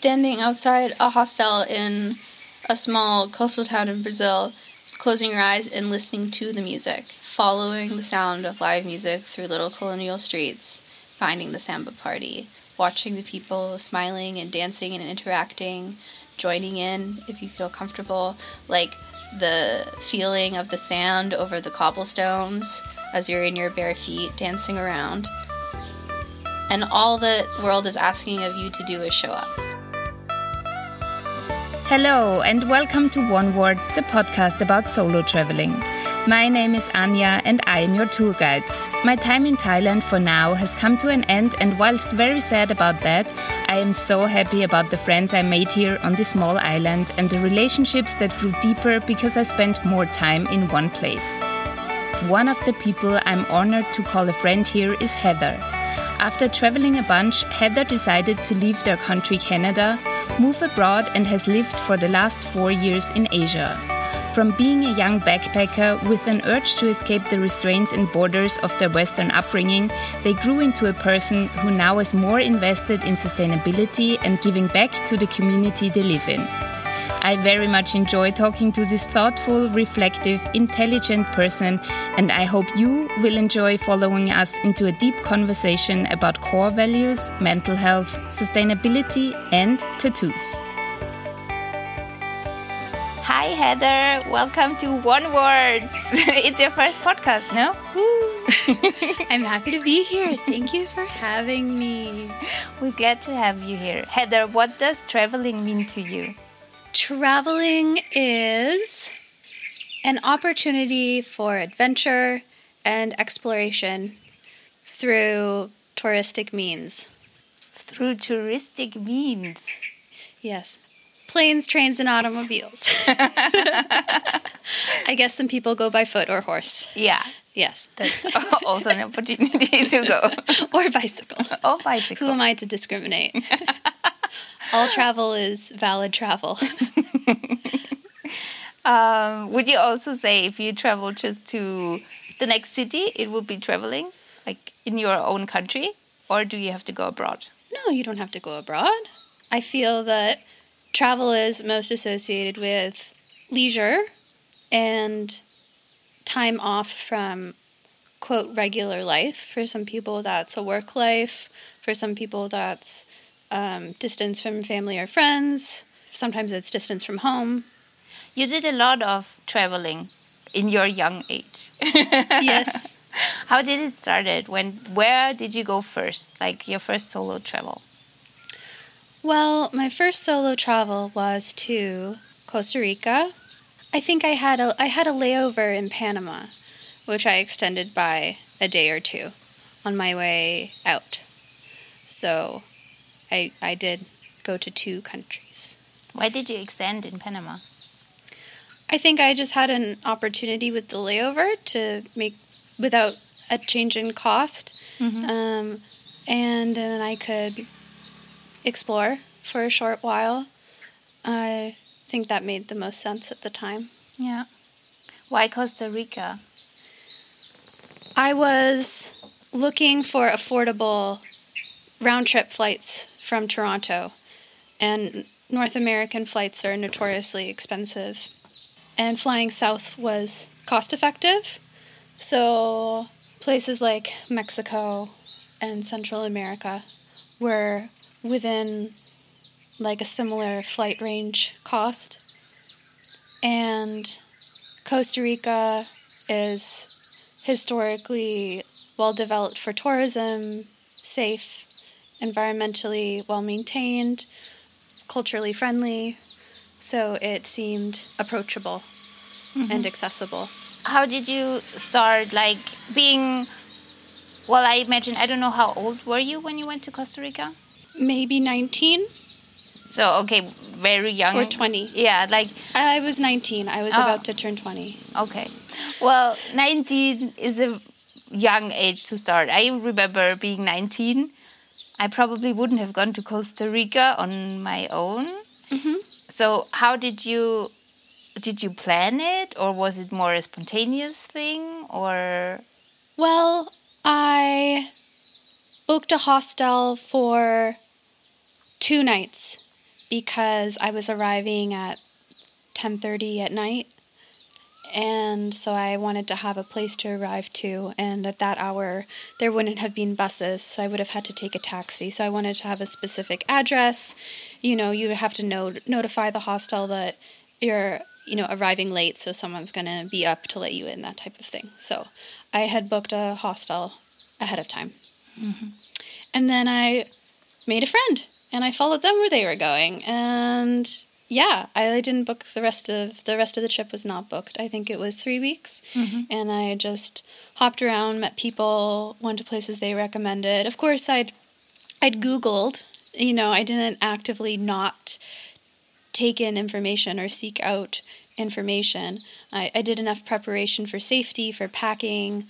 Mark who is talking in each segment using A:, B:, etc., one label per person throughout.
A: standing outside a hostel in a small coastal town in Brazil, closing your eyes and listening to the music, following the sound of live music through little colonial streets, finding the samba party, watching the people smiling and dancing and interacting, joining in if you feel comfortable, like the feeling of the sand over the cobblestones as you're in your bare feet dancing around. And all the world is asking of you to do is show up.
B: Hello, and welcome to Onewards, the podcast about solo traveling. My name is Anya, and I am your tour guide. My time in Thailand for now has come to an end, and whilst very sad about that, I am so happy about the friends I made here on this small island and the relationships that grew deeper because I spent more time in one place. One of the people I'm honored to call a friend here is Heather. After traveling a bunch, Heather decided to leave their country, Canada, move abroad, and has lived for the last four years in Asia. From being a young backpacker with an urge to escape the restraints and borders of their Western upbringing, they grew into a person who now is more invested in sustainability and giving back to the community they live in. I very much enjoy talking to this thoughtful, reflective, intelligent person, and I hope you will enjoy following us into a deep conversation about core values, mental health, sustainability, and tattoos. Hi, Heather. Welcome to Onewards. it's your first podcast, no?
A: I'm happy to be here. Thank you for having me.
B: We're glad to have you here. Heather, what does traveling mean to you?
A: Traveling is an opportunity for adventure and exploration through touristic means.
B: Through touristic means?
A: Yes planes, trains, and automobiles. I guess some people go by foot or horse.
B: Yeah.
A: Yes.
B: That's also an opportunity to go.
A: or bicycle.
B: Or bicycle.
A: Who am I to discriminate? All travel is valid travel.
B: Um, would you also say if you travel just to the next city, it would be traveling, like in your own country, or do you have to go abroad?
A: No, you don't have to go abroad. I feel that travel is most associated with leisure and time off from quote regular life. For some people, that's a work life. For some people, that's um, distance from family or friends. Sometimes it's distance from home.
B: You did a lot of traveling in your young age.
A: yes.
B: How did it started? When where did you go first? Like your first solo travel?
A: Well, my first solo travel was to Costa Rica. I think I had a I had a layover in Panama, which I extended by a day or two on my way out. So I I did go to two countries.
B: Why did you extend in Panama?
A: I think I just had an opportunity with the layover to make without a change in cost. Mm-hmm. Um, and then I could explore for a short while. I think that made the most sense at the time.
B: Yeah. Why Costa Rica?
A: I was looking for affordable round trip flights from Toronto, and North American flights are notoriously expensive. And flying south was cost effective. So places like Mexico and Central America were within like a similar flight range cost. And Costa Rica is historically well developed for tourism, safe, environmentally well maintained, culturally friendly, so it seemed approachable mm-hmm. and accessible.
B: How did you start like being well I imagine I don't know how old were you when you went to Costa Rica?
A: maybe 19.
B: So, okay, very young.
A: Or 20.
B: Yeah, like.
A: I was 19. I was oh. about to turn 20.
B: Okay. Well, 19 is a young age to start. I remember being 19. I probably wouldn't have gone to Costa Rica on my own. Mm-hmm. So, how did you. Did you plan it or was it more a spontaneous thing or
A: well I booked a hostel for two nights because I was arriving at 10:30 at night and so I wanted to have a place to arrive to and at that hour there wouldn't have been buses so I would have had to take a taxi. So I wanted to have a specific address. You know you would have to not- notify the hostel that you're you know arriving late so someone's going to be up to let you in that type of thing. So I had booked a hostel ahead of time. Mm-hmm. And then I made a friend and I followed them where they were going and yeah, I didn't book the rest of the rest of the trip was not booked. I think it was three weeks, and I just hopped around, met people, went to places they recommended. Of course, I'd I'd Googled. You know, I didn't actively not take in information or seek out information. I, I did enough preparation for safety, for packing,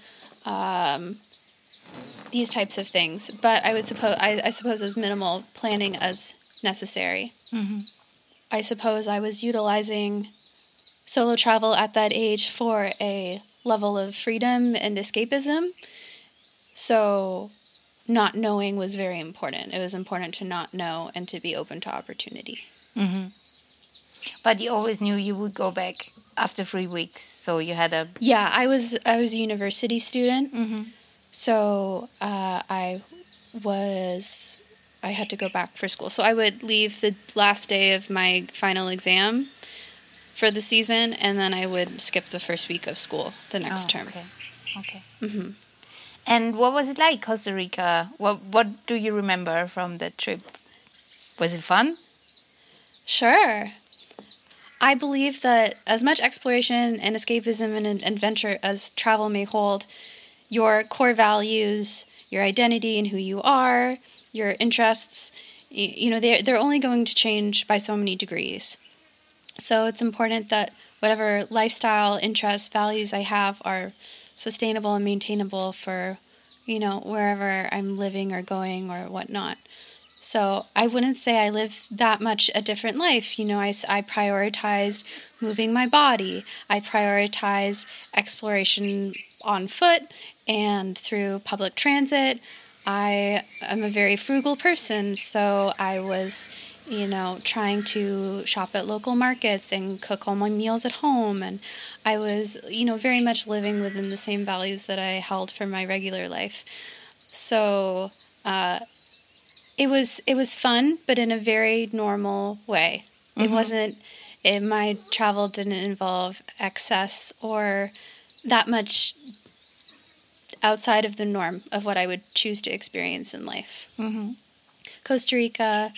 A: um, these types of things. But I would suppose I, I suppose as minimal planning as necessary. I suppose I was utilizing solo travel at that age for a level of freedom and escapism. So, not knowing was very important. It was important to not know and to be open to opportunity.
B: But you always knew you would go back after three weeks, so you had a
A: Yeah, I was I was a university student, so uh, I was I had to go back for school. So I would leave the last day of my final exam for the season, and then I would skip the first week of school the next
B: Oh,
A: term.
B: Okay. Okay. Mm-hmm. And what was it like, Costa Rica? What What do you remember from that trip? Was it fun?
A: Sure. I believe that as much exploration and escapism and adventure as travel may hold, your core values, your identity and who you are, your interests, you know, they're, they're only going to change by so many degrees. So it's important that whatever lifestyle, interests, values I have are sustainable and maintainable for, you know, wherever I'm living or going or whatnot. So I wouldn't say I live that much a different life. You know, I, I prioritized moving my body. I prioritized exploration on foot and through public transit. I am a very frugal person, so I was, you know, trying to shop at local markets and cook all my meals at home. And I was, you know, very much living within the same values that I held for my regular life. So, uh, it was it was fun, but in a very normal way. It wasn't. It, my travel didn't involve excess or that much outside of the norm of what I would choose to experience in life.
B: Mm-hmm.
A: Costa Rica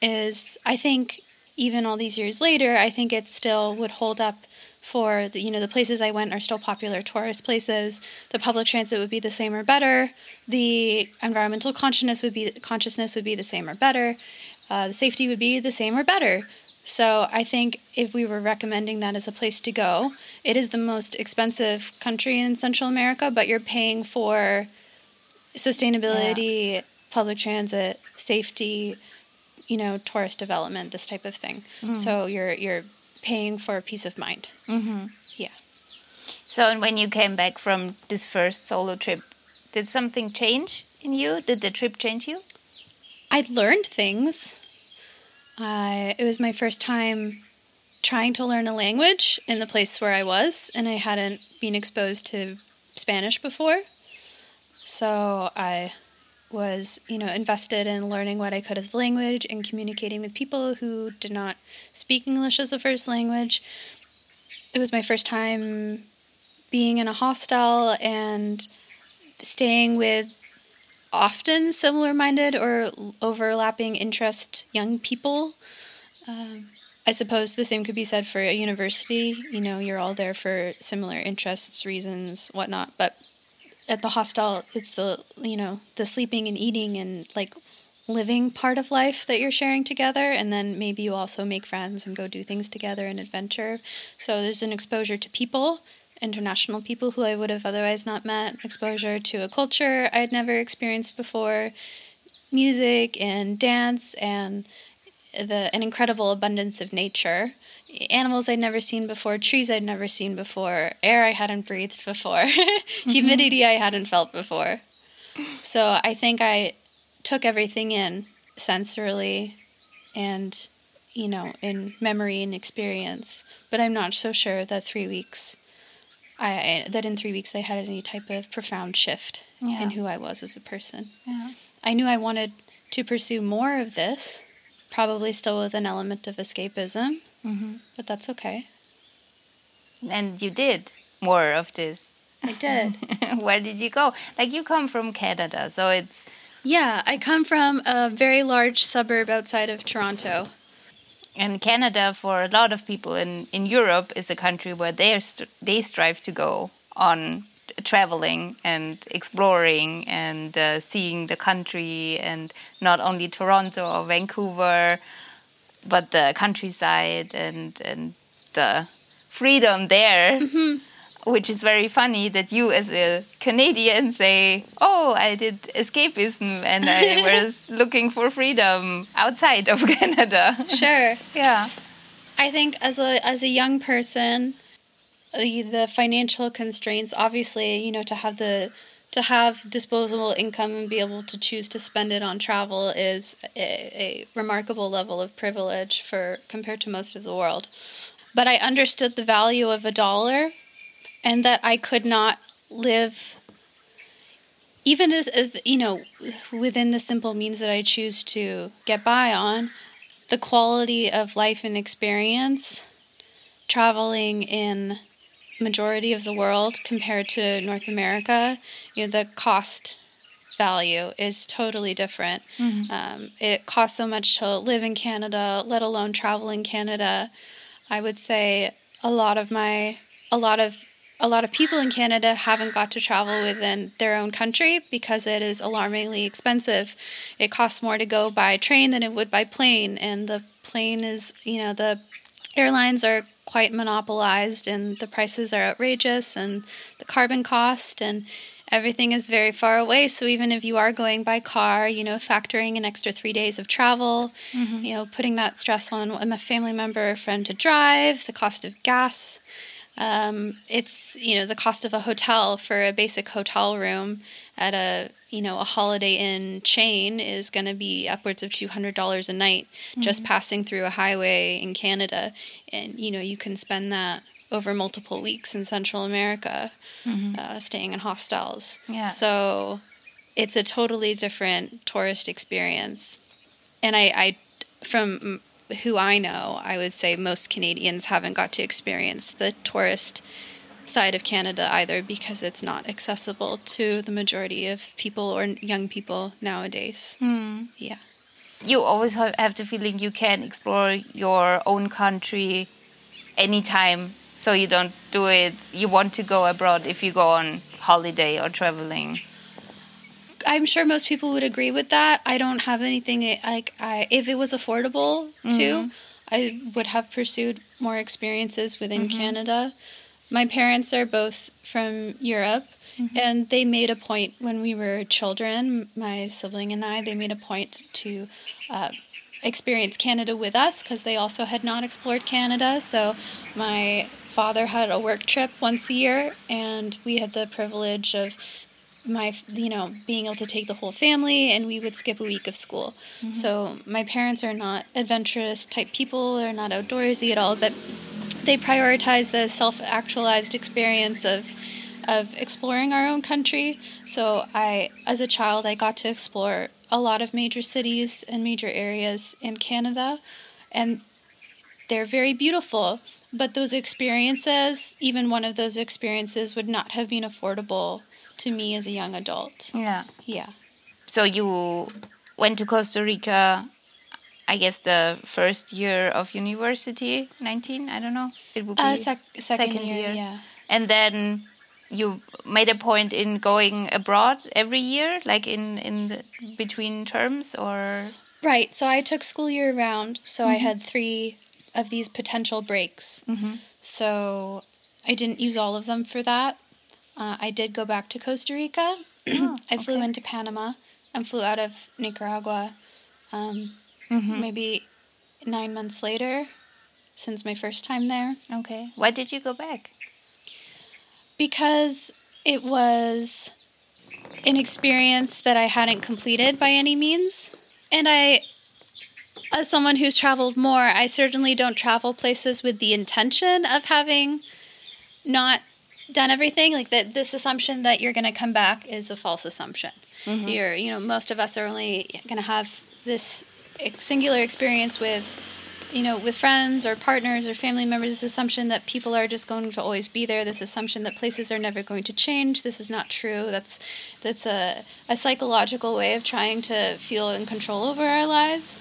A: is, I think, even all these years later, I think it still would hold up for the, you know the places I went are still popular tourist places. The public transit would be the same or better. The environmental consciousness would be consciousness would be the same or better. Uh, the safety would be the same or better. So I think if we were recommending that as a place to go, it is the most expensive country in Central America, but you're paying for sustainability, public transit, safety, you know, tourist development, this type of thing. So you're you're paying for peace of mind.
B: Mm-hmm.
A: Yeah.
B: So, and when you came back from this first solo trip, did something change in you? Did the trip change you?
A: I'd learned things. Uh, it was my first time trying to learn a language in the place where I was, and I hadn't been exposed to Spanish before. So I was, you know, invested in learning what I could as language and communicating with people who did not speak English as a first language. It was my first time being in a hostel and staying with often similar minded or overlapping interest young people. Um, I suppose the same could be said for a university. You know, you're all there for similar interests, reasons, whatnot. But at the hostel, it's the, you know, the sleeping and eating and like living part of life that you're sharing together. And then maybe you also make friends and go do things together and adventure. So there's an exposure to people international people who I would have otherwise not met, exposure to a culture I'd never experienced before, music and dance and the an incredible abundance of nature. Animals I'd never seen before, trees I'd never seen before, air I hadn't breathed before, mm-hmm. humidity I hadn't felt before. So I think I took everything in sensorily, and you know in memory and experience. But I'm not so sure that three weeks. I, that in three weeks I had any type of profound shift
B: Yeah.
A: in who I was as a person.
B: Yeah.
A: I knew I wanted to pursue more of this, probably still with an element of escapism,
B: hmm
A: but that's okay.
B: And you did more of this.
A: I did.
B: Where did you go? Like you come from Canada, so it's
A: yeah, I come from a very large suburb outside of Toronto.
B: And Canada for a lot of people in in Europe is a country where they st- they strive to go on traveling and exploring and uh, seeing the country and not only Toronto or Vancouver but the countryside and and the freedom there which is very funny that you as a Canadian say oh I did escapism and I was looking for freedom outside of Canada
A: Sure.
B: yeah
A: I think as a as a young person, the, the financial constraints, obviously, you know, to have the to have disposable income and be able to choose to spend it on travel is a, a remarkable level of privilege for compared to most of the world. But I understood the value of a dollar, and that I could not live even as you know within the simple means that I choose to get by on the quality of life and experience traveling in majority of the world compared to North America, you know, the cost value is totally different. Um, it costs so much to live in Canada, let alone travel in Canada. I would say a lot of my a lot of a lot of people in Canada haven't got to travel within their own country because it is alarmingly expensive. It costs more to go by train than it would by plane, and the plane is, you know, the airlines are quite monopolized and the prices are outrageous and the carbon cost and everything is very far away so even if you are going by car you know factoring an extra three days of travel mm-hmm. you know putting that stress on a family member or friend to drive the cost of gas um, it's you know the cost of a hotel for a basic hotel room at a you know a Holiday Inn chain is going to be upwards of two hundred dollars a night just passing through a highway in Canada, and you know you can spend that over multiple weeks in Central America, uh, staying in hostels.
B: Yeah.
A: So it's a totally different tourist experience, and I, I from who I know, I would say most Canadians haven't got to experience the tourist side of Canada either because it's not accessible to the majority of people or young people nowadays. Hmm. Yeah.
B: you always have the feeling you can explore your own country anytime so you don't do it you want to go abroad if you go on holiday or traveling
A: I'm sure most people would agree with that. I don't have anything eh, like I if it was affordable too, mm-hmm. I would have pursued more experiences within mm-hmm. Canada. My parents are both from Europe mm-hmm. and they made a point when we were children, my sibling and I, they made a point to uh, experience Canada with us because they also had not explored Canada. So my father had a work trip once a year and we had the privilege of my you know being able to take the whole family and we would skip a week of school. Mm-hmm. So my parents are not adventurous type people. They're not outdoorsy at all but they prioritize the self-actualized experience of of exploring our own country. So i as a child i got to explore a lot of major cities and major areas in canada and they're very beautiful but those experiences even one of those experiences would not have been affordable to me as a young adult.
B: Yeah.
A: Yeah.
B: So you went to costa rica i guess the first year of university 19 i don't know. It would be
A: uh, sec- second,
B: second
A: year,
B: year.
A: yeah.
B: And then you made a point in going abroad every year like in in the, between terms or?
A: Right. So i took school year round so i had three of these potential breaks. So i didn't use all of them for that uh, i did go back to costa rica i flew
B: okay.
A: into panama and flew out of nicaragua um,
B: Mm-hmm.
A: maybe nine months later since my first time there
B: okay why did you go back
A: because it was an experience that I hadn't completed by any means. And I as someone who's traveled more, I certainly don't travel places with the intention of having not done everything. Like that, this assumption that you're going to come back is a false assumption. Mm-hmm. You're, you know, most of us are only going to have this singular experience with you know, with friends or partners or family members, this assumption that people are just going to always be there, this assumption that places are never going to change. This is not true. That's that's a, a psychological way of trying to feel in control over our lives.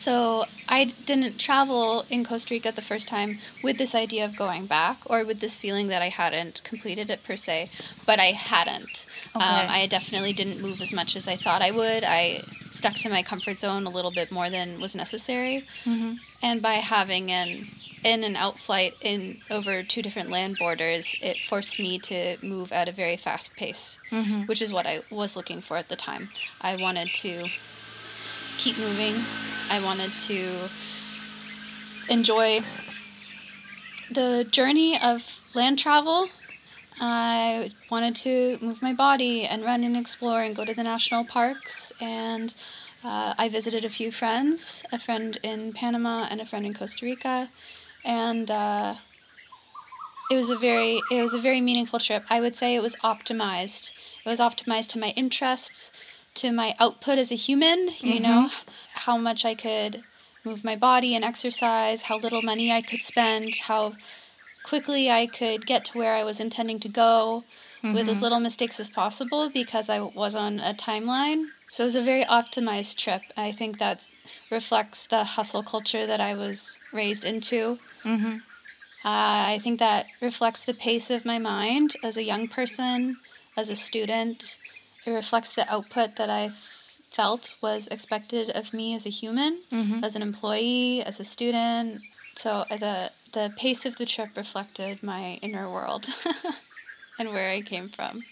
A: So I didn't travel in Costa Rica the first time with this idea of going back or with this feeling that I hadn't completed it per se, but I hadn't. Okay. Um, I definitely didn't move as much as I thought I would. I stuck to my comfort zone a little bit more than was necessary. Mm-hmm. And by having an in and out flight in over two different land borders, it forced me to move at a very fast pace, mm-hmm. which is what I was looking for at the time. I wanted to keep moving. I wanted to enjoy the journey of land travel. I wanted to move my body and run and explore and go to the national parks. And uh, I visited a few friends a friend in Panama and a friend in Costa Rica. And uh, it was a very it was a very meaningful trip. I would say it was optimized. It was optimized to my interests, to my output as a human, you mm-hmm. know, how much I could move my body and exercise, how little money I could spend, how quickly I could get to where I was intending to go mm-hmm. with as mm-hmm. little mistakes as possible because I was on a timeline. So it was a very optimized trip. I think that reflects the hustle culture that I was raised into. Mm-hmm. Uh, I think that reflects the pace of my mind as a young person, as a student, it reflects the output that I felt was expected of me as a human, mm-hmm. as an employee, as a student. So uh, the the pace of the trip reflected my inner world and where I came from.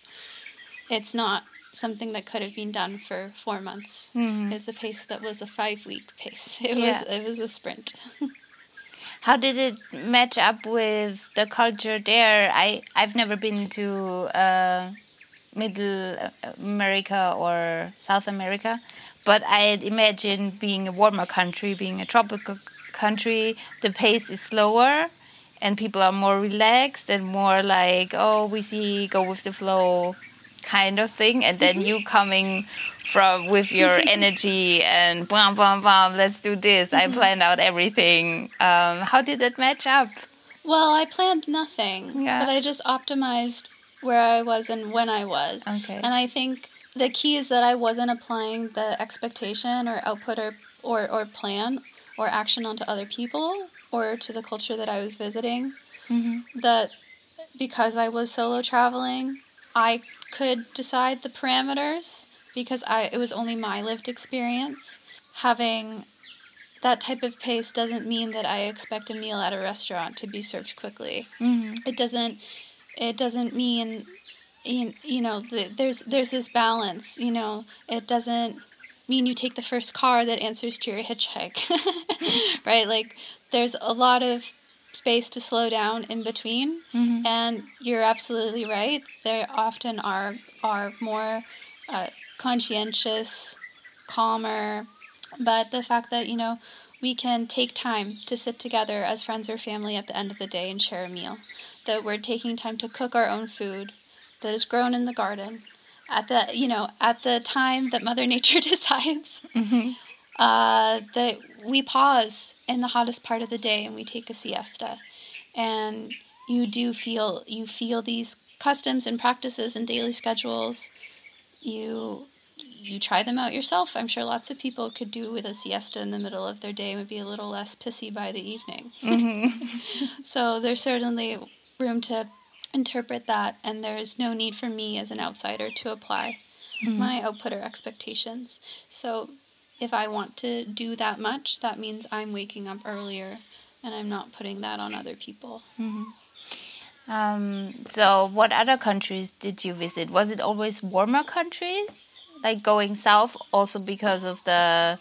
A: It's not something that could have been done for four months. Mm-hmm. It's a pace that was a five week pace. It yeah. was it was a sprint.
B: How did it match up with the culture there? I I've never been to. Uh, Middle America or South America. But I'd imagine being a warmer country, being a tropical country, the pace is slower and people are more relaxed and more like, oh, we see, go with the flow kind of thing. And then you coming from with your energy and bam, bam, bam, let's do this. I mm-hmm. planned out everything. Um, how did that match up?
A: Well, I planned nothing, yeah. but I just optimized where I was and when I was. Okay. And I think the key is that I wasn't applying the expectation or output or, or, or plan or action onto other people or to the culture that I was visiting. Mm-hmm. That because I was solo traveling, I could decide the parameters because I it was only my lived experience. Having that type of pace doesn't mean that I expect a meal at a restaurant to be served quickly. Mm-hmm. It doesn't it doesn't mean you, you know the, there's there's this balance you know. It doesn't mean you take the first car that answers to your hitchhike right? Like there's a lot of space to slow down in between. Mm-hmm. and you're absolutely right. There often are are more uh, conscientious calmer. But the fact that you know we can take time to sit together as friends or family at the end of the day and share a meal. That we're taking time to cook our own food that is grown in the garden. At the you know at the time that mother nature decides mm-hmm. uh, that we pause in the hottest part of the day and we take a siesta. And you do feel you feel these customs and practices and daily schedules. You you try them out yourself i'm sure lots of people could do with a siesta in the middle of their day and would be a little less pissy by the evening mm-hmm. so there's certainly room to interpret that, and there is no need for me as an outsider to apply mm-hmm. my output or expectations. So if I want to do that much, that means I'm waking up earlier and I'm not putting that on other people.
B: Mm-hmm. Um, so, what other countries did you visit? Was it always warmer countries, like going south, also because of the,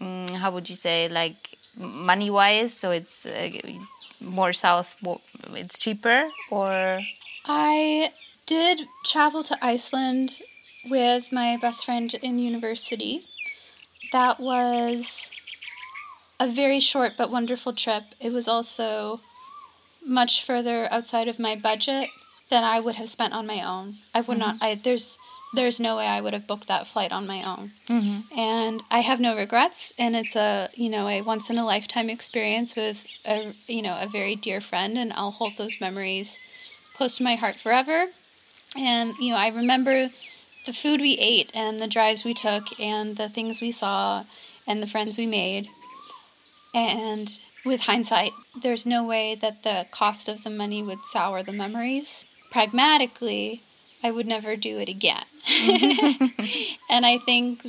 B: um, how would you say, like money wise? So it's uh, more south it's cheaper or
A: i did travel to iceland with my best friend in university that was a very short but wonderful trip. It was also much further outside of my budget than I would have spent on my own. I would not. I there's there's no way I would have booked that flight on my own. Mm-hmm. And I have no regrets. And it's a you know a once in a lifetime experience with a you know a very dear friend, and I'll hold those memories close to my heart forever. And you know I remember the food we ate and the drives we took and the things we saw and the friends we made. And with hindsight, there's no way that the cost of the money would sour the memories. Pragmatically, I would never do it again. and I think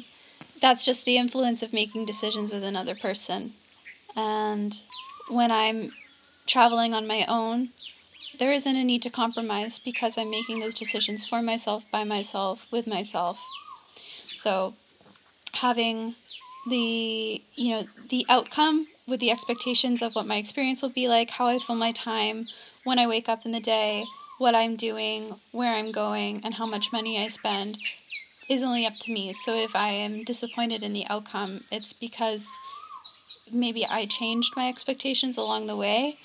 A: that's just the influence of making decisions with another person. And when I'm traveling on my own, there isn't a need to compromise because I'm making those decisions for myself, by myself, with myself. So having the you know the outcome with the expectations of what my experience will be like, how I fill my time when I wake up in the day, what I'm doing, where I'm going, and how much money I spend is only up to me. So if I am disappointed in the outcome, it's because maybe I changed my expectations along the way.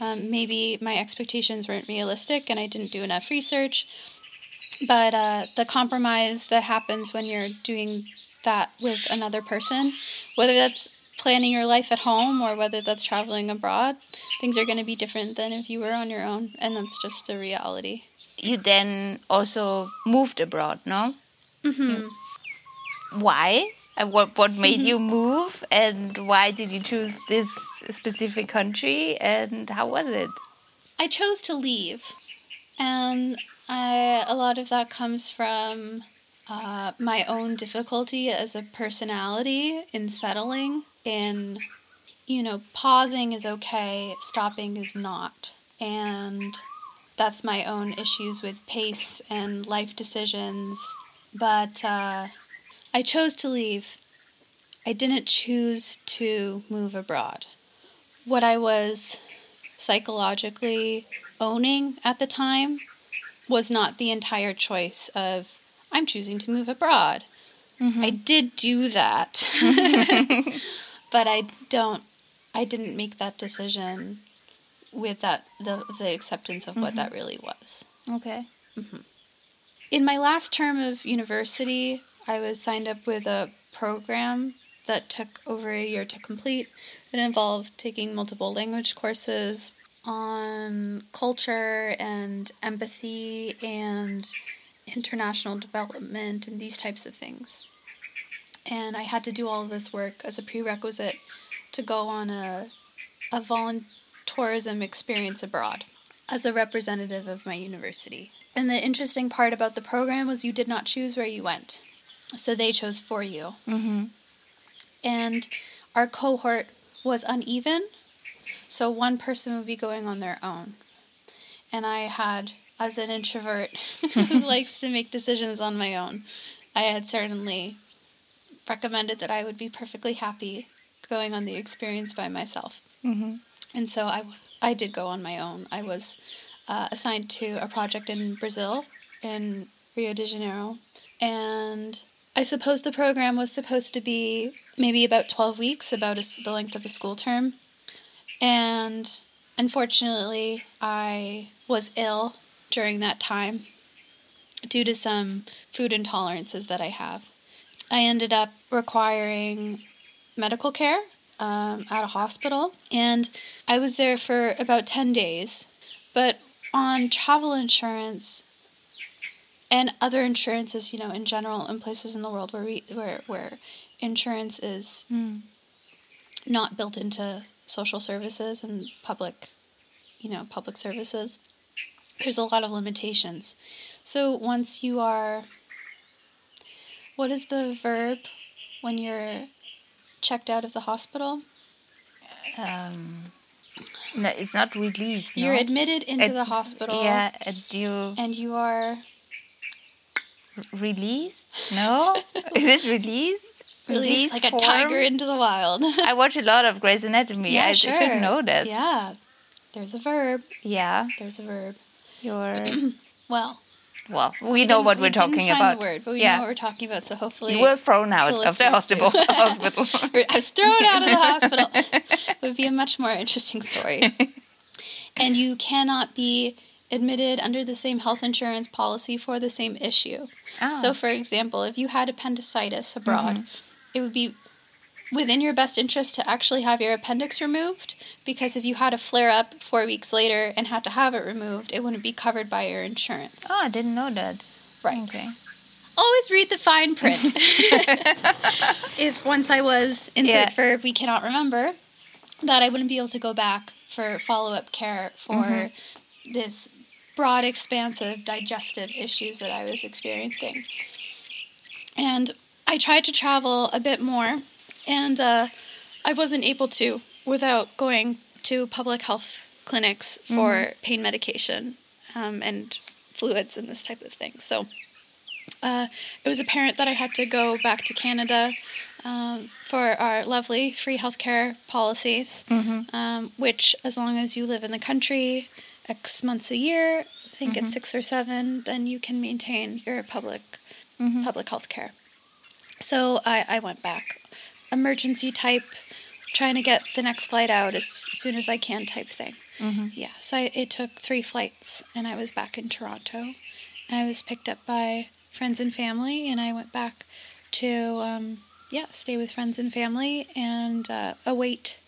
A: Um, maybe my expectations weren't realistic and I didn't do enough research. But uh, the compromise that happens when you're doing that with another person, whether that's planning your life at home or whether that's traveling abroad, things are going to be different than if you were on your own. And that's just the reality.
B: You then also moved abroad, no?
A: Mm-hmm.
B: Why? And what what made you move? And why did you choose this specific country? And how was it?
A: I chose to leave, and I, a lot of that comes from uh, my own difficulty as a personality in settling. In, you know, pausing is okay, stopping is not, and that's my own issues with pace and life decisions. But uh, I chose to leave. I didn't choose to move abroad. What I was psychologically owning at the time was not the entire choice of I'm choosing to move abroad. I did do that. but I don't I didn't make that decision with that the the acceptance of what that mm-hmm. really was.
B: Okay. Mm-hmm.
A: In my last term of university, I was signed up with a program that took over a year to complete. It involved taking multiple language courses on culture and empathy and international development and these types of things. And I had to do all of this work as a prerequisite to go on a, a voluntourism experience abroad as a representative of my university. And the interesting part about the program was you did not choose where you went. So they chose for you.
B: Mm-hmm.
A: And our cohort was uneven. So one person would be going on their own. And I had, as an introvert who likes to make decisions on my own, I had certainly recommended that I would be perfectly happy going on the experience by myself.
B: Mm-hmm.
A: And so I, I did go on my own. I was uh, assigned to a project in Brazil, in Rio de Janeiro. And I suppose the program was supposed to be maybe about 12 weeks, about a the length of a school term. And unfortunately, I was ill during that time due to some food intolerances that I have. I ended up requiring medical care um, at a hospital, and I was there for about 10 days. But on travel insurance and other insurances, you know, in general, in places in the world where we, where where insurance is
B: Mm.
A: not built into social services and public, you know, public services, there's a lot of limitations. So once you are, what is the verb when you're checked out of the hospital?
B: Um, no, it's not released.
A: You're
B: no?
A: admitted into
B: Ad-
A: the hospital.
B: Yeah, and you
A: And you are
B: released? No, is it released?
A: released like a
B: form?
A: tiger into the wild.
B: I watch a lot of Grey's Anatomy. Yeah, I
A: sure.
B: should know that.
A: Yeah. There's a verb.
B: Yeah,
A: There's a verb.
B: you're.
A: Well,
B: well, we know what
A: we
B: we're talking
A: find
B: about.
A: the word, but we
B: yeah.
A: know what we're talking about. So hopefully,
B: you were thrown out
A: the
B: of the hospital. hospital.
A: I was thrown out of the hospital. would be a much more interesting story. and you cannot be admitted under the same health insurance policy for the same issue.
B: Oh.
A: So, ah. for example, if you had appendicitis abroad, mm-hmm. it would be within your best interest to actually have your appendix removed because if you had a flare up four weeks later and had to have it removed, it wouldn't be covered by your insurance.
B: oh, I didn't know that.
A: Right.
B: Okay.
A: Always read the fine print. if once I was in
B: Yeah.
A: for we cannot remember, that I wouldn't be able to go back for follow up care for mm-hmm. this broad, expansive digestive issues that I was experiencing. And I tried to travel a bit more, and uh, I wasn't able to without going to public health clinics for pain medication um, and fluids and this type of thing. So uh, it was apparent that I had to go back to Canada um, for our lovely free healthcare policies, um, which, as long as you live in the country X months a year, I think it's six or seven, then you can maintain your public public health care. So I, I went back, emergency type, trying to get the next flight out as soon as I can type thing. Yeah, so I, it took three flights, and I was back in Toronto. I was picked up by friends and family, and I went back to um, yeah stay with friends and family and uh, await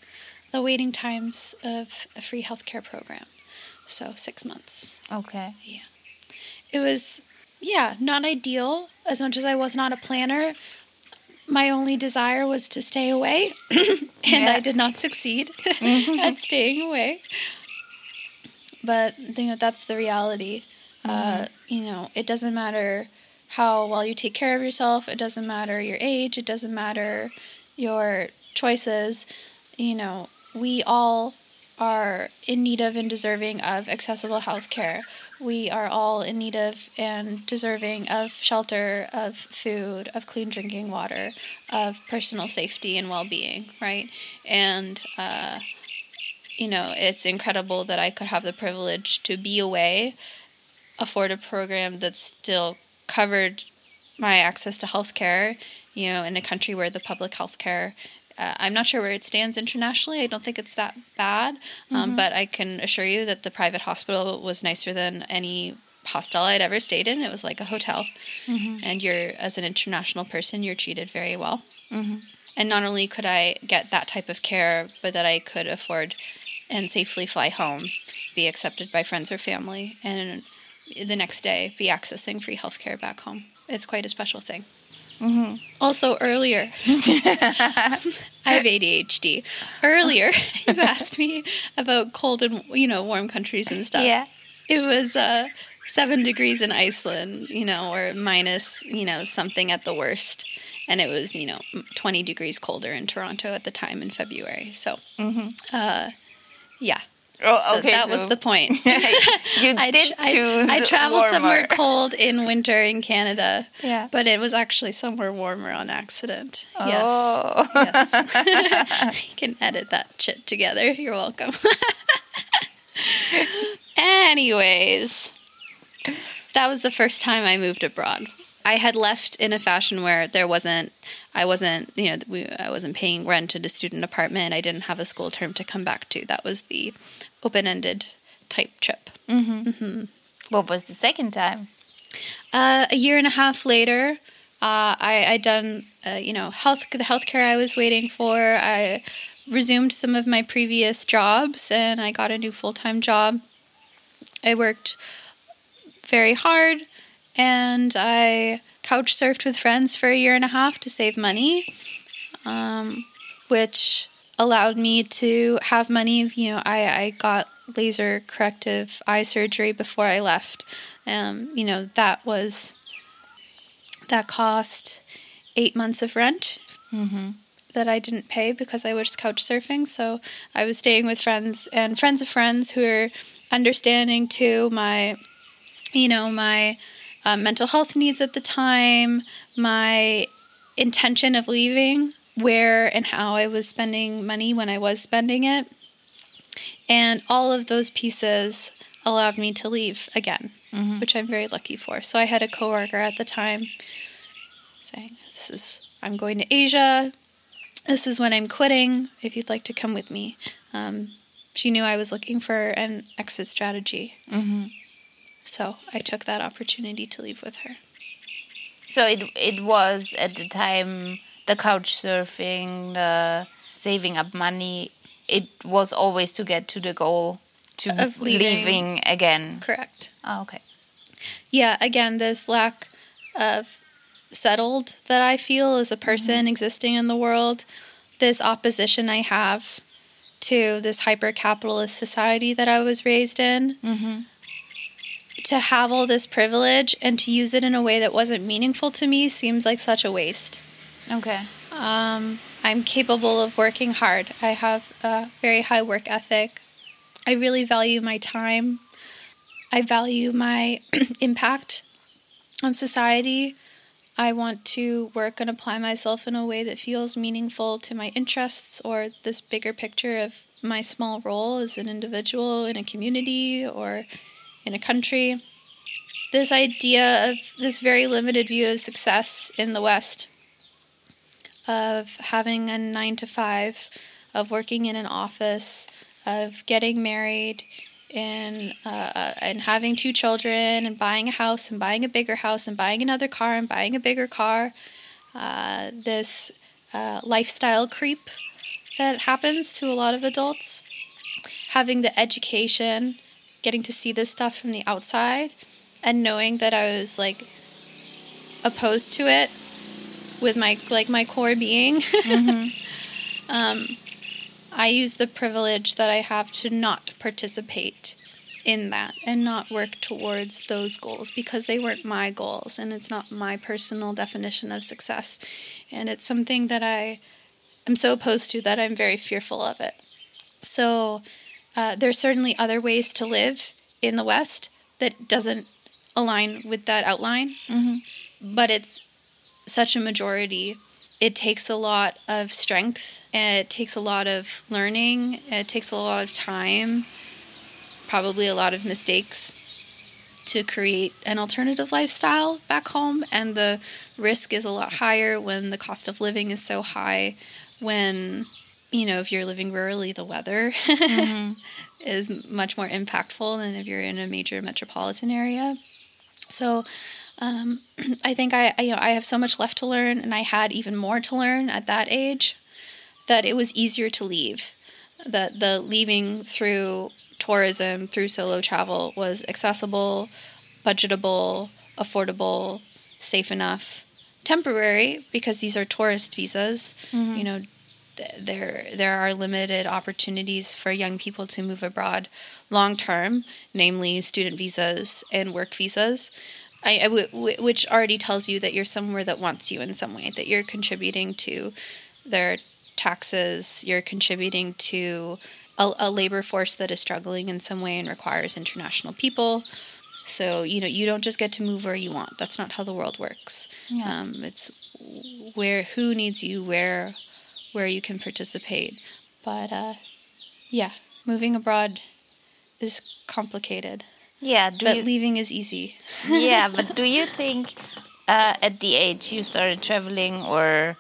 A: the waiting times of a free healthcare program. So six months.
B: Okay. Yeah.
A: It was yeah not ideal as much as I was not a planner. My only desire was to stay away, and
B: Yeah.
A: I did not succeed at staying away. But you know that's the reality. Uh, you know, it doesn't matter how well you take care of yourself. It doesn't matter your age. It doesn't matter your choices. You know, we all are in need of and deserving of accessible health care. We are all in need of and deserving of shelter, of food, of clean drinking water, of personal safety and well being, right? And, uh, you know, it's incredible that I could have the privilege to be away, afford a program that still covered my access to healthcare, you know, in a country where the public healthcare, uh, I'm not sure where it stands internationally. I don't think it's that bad, um, but I can assure you that the private hospital was nicer than any hostel I'd ever stayed in. It was like a hotel, and you're as an international person, you're treated very well. And not only could I get that type of care, but that I could afford and safely fly home, be accepted by friends or family, and the next day be accessing free healthcare back home. It's quite a special thing. Also, earlier, I have ADHD. Earlier, you asked me about cold and you know warm countries and stuff.
B: Yeah.
A: It was uh, seven degrees in Iceland, you know, or minus, you know, something at the worst. And it was, you know, 20 degrees colder in Toronto at the time in February. So, uh, yeah.
B: Oh,
A: So
B: okay.
A: that was the point.
B: you
A: I,
B: did
A: tr- I-
B: choose.
A: I, traveled
B: warmer.
A: somewhere cold in winter in Canada.
B: Yeah.
A: But it was actually somewhere warmer on accident.
B: Oh.
A: Yes. Yes. you can edit that shit together. You're welcome. Anyways, that was the first time I moved abroad. I had left in a fashion where there wasn't, I wasn't, you know, we, I wasn't paying rent at a student apartment. I didn't have a school term to come back to. That was the open ended type trip.
B: What was the second time?
A: Uh, a year and a half later, uh, I I done uh, you know health the healthcare I was waiting for. I resumed some of my previous jobs and I got a new full time job. I worked very hard and I couch surfed with friends for a year and a half to save money, um, which allowed me to have money. You know, I, I got laser corrective eye surgery before I left. Um, you know, that was that cost eight months of rent that I didn't pay because I was couch surfing. So I was staying with friends and friends of friends who are understanding to my, you know, my uh, mental health needs at the time, my intention of leaving, where and how I was spending money when I was spending it. And all of those pieces allowed me to leave again, which I'm very lucky for. So I had a coworker at the time saying, "This is I'm going to Asia. this is when I'm quitting. If you'd like to come with me. Um, she knew I was looking for an exit strategy.
B: Mm-hmm.
A: So I took that opportunity to leave with her.
B: So it it was at the time the couch surfing, the saving up money. It was always to get to the goal to
A: Of leaving.
B: leaving again.
A: Correct.
B: Oh, okay.
A: Yeah, again, this lack of settled that I feel as a person existing in the world, this opposition I have to this hyper capitalist society that I was raised in,
B: Mm-hmm.
A: to have all this privilege and to use it in a way that wasn't meaningful to me seemed like such a waste.
B: Okay.
A: Um, I'm capable of working hard. I have a very high work ethic. I really value my time. I value my impact on society. I want to work and apply myself in a way that feels meaningful to my interests or this bigger picture of my small role as an individual in a community or in a country. This idea of this very limited view of success in the West of having a nine to five, of working in an office, of getting married, and uh, and having two children, and buying a house, and buying a bigger house, and buying another car, and buying a bigger car. Uh, this uh, lifestyle creep that happens to a lot of adults. Having the education, getting to see this stuff from the outside, and knowing that I was like opposed to it with my like my core being. um, I use the privilege that I have to not participate in that and not work towards those goals because they weren't my goals and it's not my personal definition of success. And it's something that I am so opposed to that I'm very fearful of it. So uh, there's certainly other ways to live in the West that doesn't align with that outline,
B: Mm-hmm.
A: but it's such a majority. It takes a lot of strength. It takes a lot of learning. It takes a lot of time, probably a lot of mistakes to create an alternative lifestyle back home. And the risk is a lot higher when the cost of living is so high. When, you know, if you're living rurally, the weather
B: Mm-hmm.
A: is much more impactful than if you're in a major metropolitan area. So, um, I think I, I, you know, I have so much left to learn, and I had even more to learn at that age. That it was easier to leave. That the leaving through tourism, through solo travel, was accessible, budgetable, affordable, safe enough, temporary because these are tourist visas. You know, th- there there are limited opportunities for young people to move abroad long term, namely student visas and work visas. I, I w- w- which already tells you that you're somewhere that wants you in some way, that you're contributing to their taxes, you're contributing to a, a labor force that is struggling in some way and requires international people. So you know you don't just get to move where you want. That's not how the world works.
B: Yeah.
A: Um, it's where who needs you, where where you can participate. But uh, yeah, moving abroad is complicated.
B: Yeah. Do
A: but
B: you,
A: leaving is easy.
B: yeah, but do you think uh, at the age you started traveling or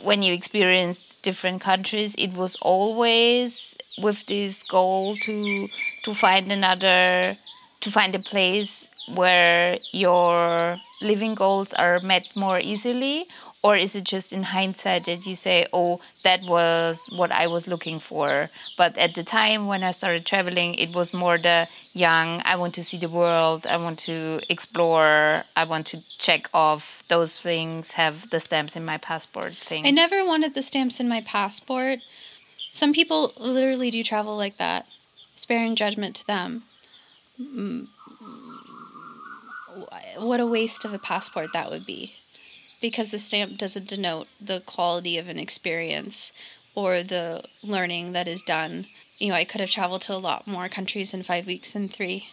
B: when you experienced different countries, it was always with this goal to to find another to find a place where your living goals are met more easily or is it just in hindsight that you say oh that was what i was looking for but at the time when i started traveling it was more the young i want to see the world i want to explore i want to check off those things have the stamps in my passport thing
A: I never wanted the stamps in my passport. Some people literally do travel like that, sparing judgment to them. Mm, What a waste of a passport that would be. Because the stamp doesn't denote the quality of an experience or the learning that is done. You know, I could have traveled to a lot more countries in five weeks than three.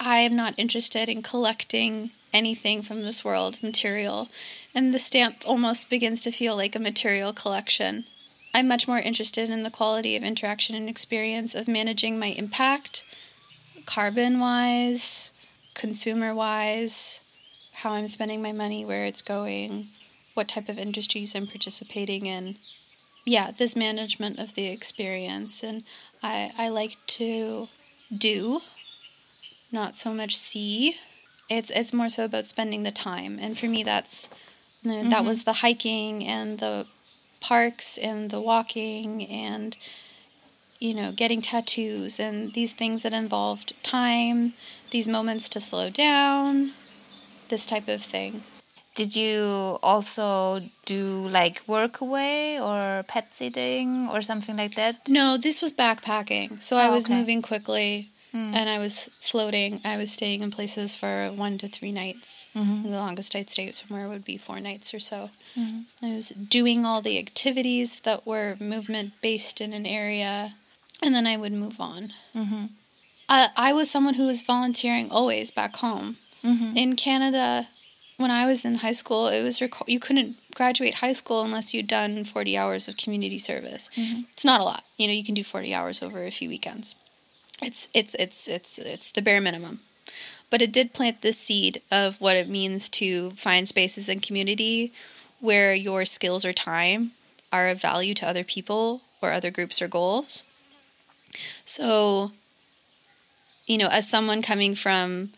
A: I am not interested in collecting anything from this world, material, and the stamp almost begins to feel like a material collection. I'm much more interested in the quality of interaction and experience of managing my impact, carbon wise, consumer wise, how I'm spending my money, where it's going, what type of industries I'm participating in. Yeah, this management of the experience. And I, I like to do, not so much see. It's, it's more so about spending the time. And for me, that's mm-hmm. that was the hiking and the parks and the walking and you know, getting tattoos and these things that involved time, these moments to slow down, this type of thing.
B: Did you also do like work away or pet sitting or something like that?
A: No, this was backpacking. So oh, I was okay. moving quickly mm. and I was floating. I was staying in places for one to three nights. Mm-hmm. The longest I'd stay somewhere would be four nights or so. Mm-hmm. I was doing all the activities that were movement based in an area and then I would move on. Mm-hmm. I, I was someone who was volunteering always back home. Mm-hmm. In Canada, when I was in high school, it was rec- you couldn't graduate high school unless you'd done 40 hours of community service. Mm-hmm. It's not a lot. You know, you can do 40 hours over a few weekends. It's it's it's it's it's the bare minimum. But it did plant the seed of what it means to find spaces in community where your skills or time are of value to other people or other groups or goals. So, you know, as someone coming from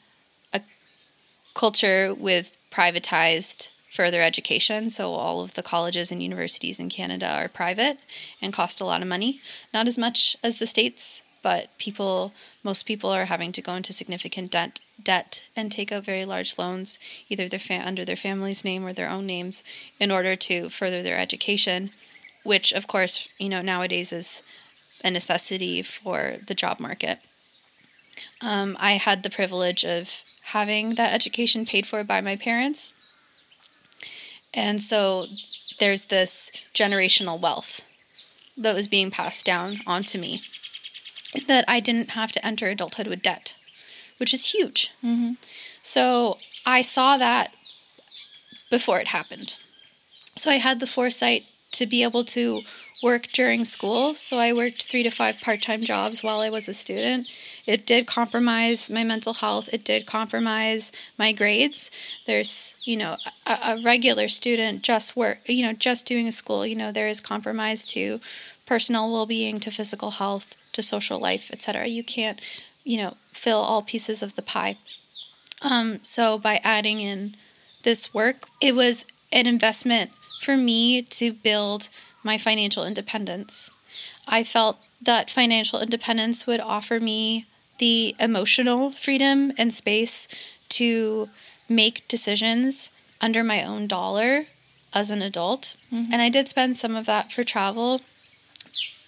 A: culture with privatized further education, so all of the colleges and universities in Canada are private and cost a lot of money, not as much as the states, but people most people are having to go into significant debt debt and take out very large loans either their fa- under their family's name or their own names in order to further their education which of course you know nowadays is a necessity for the job market. Um, I had the privilege of having that education paid for by my parents. And so there's this generational wealth that was being passed down onto me that I didn't have to enter adulthood with debt, which is huge. Mm-hmm. So I saw that before it happened. So I had the foresight to be able to work during school. So I worked three to five part time jobs while I was a student. It did compromise my mental health, it did compromise my grades. There's, you know, a, a regular student just work, you know, just doing a school, you know, there is compromise to personal well being, to physical health, to social life, etc. You can't, you know, fill all pieces of the pie. Um, so by adding in this work, it was an investment for me to build my financial independence. I felt that financial independence would offer me the emotional freedom and space to make decisions under my own dollar as an adult. Mm-hmm. And I did spend some of that for travel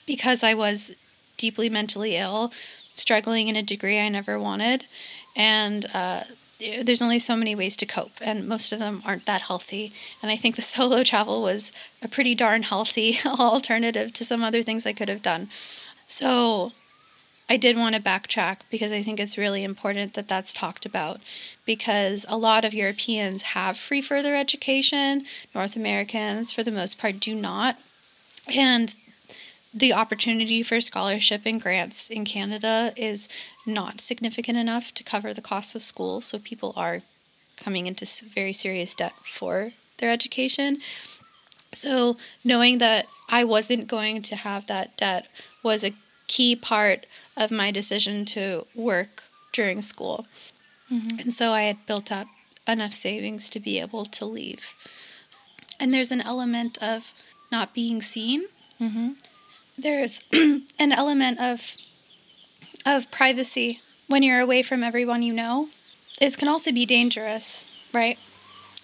A: because I was deeply mentally ill, struggling in a degree I never wanted. And uh, there's only so many ways to cope, and most of them aren't that healthy. And I think the solo travel was a pretty darn healthy alternative to some other things I could have done. So I did want to backtrack because I think it's really important that that's talked about because a lot of Europeans have free further education, North Americans, for the most part, do not. And the opportunity for scholarship and grants in Canada is not significant enough to cover the cost of school, so people are coming into very serious debt for their education. So, knowing that I wasn't going to have that debt was a key part of my decision to work during school. Mm-hmm. And so I had built up enough savings to be able to leave. And there's an element of not being seen. Mm-hmm there's an element of of privacy when you're away from everyone you know. It can also be dangerous, right?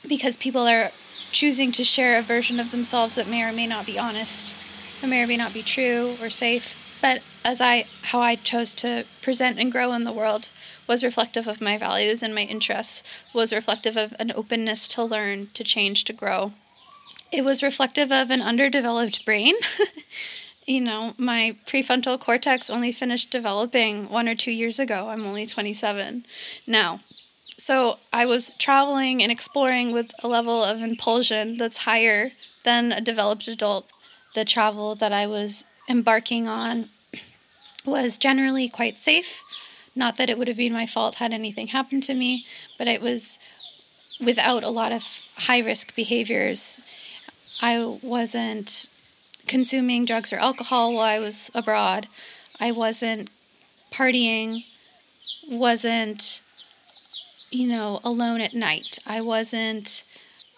A: Because people are choosing to share a version of themselves that may or may not be honest, or may or may not be true or safe. But as I how I chose to present and grow in the world was reflective of my values and my interests, was reflective of an openness to learn, to change, to grow. It was reflective of an underdeveloped brain you know, my prefrontal cortex only finished developing one or two years ago. I'm only 27 now. So I was traveling and exploring with a level of impulsion that's higher than a developed adult. The travel that I was embarking on was generally quite safe. Not that it would have been my fault had anything happened to me, but it was without a lot of high risk behaviors. I wasn't consuming drugs or alcohol while I was abroad. I wasn't partying, wasn't, you know, alone at night. I wasn't.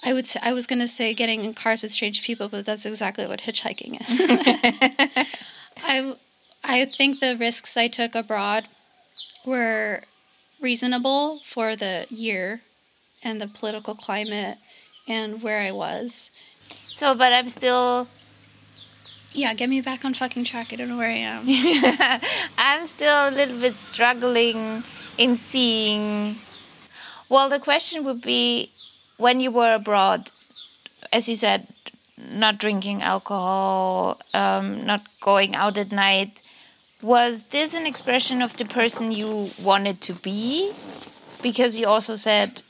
A: I would say I was gonna say getting in cars with strange people, but that's exactly what hitchhiking is. I I think the risks I took abroad were reasonable for the year and the political climate and where I was.
B: So, but I'm still
A: Yeah, get me back on fucking track. I don't know where I am.
B: I'm still a little bit struggling in seeing. Well, the question would be when you were abroad, as you said, not drinking alcohol, um, not going out at night. Was this an expression of the person you wanted to be? Because you also said,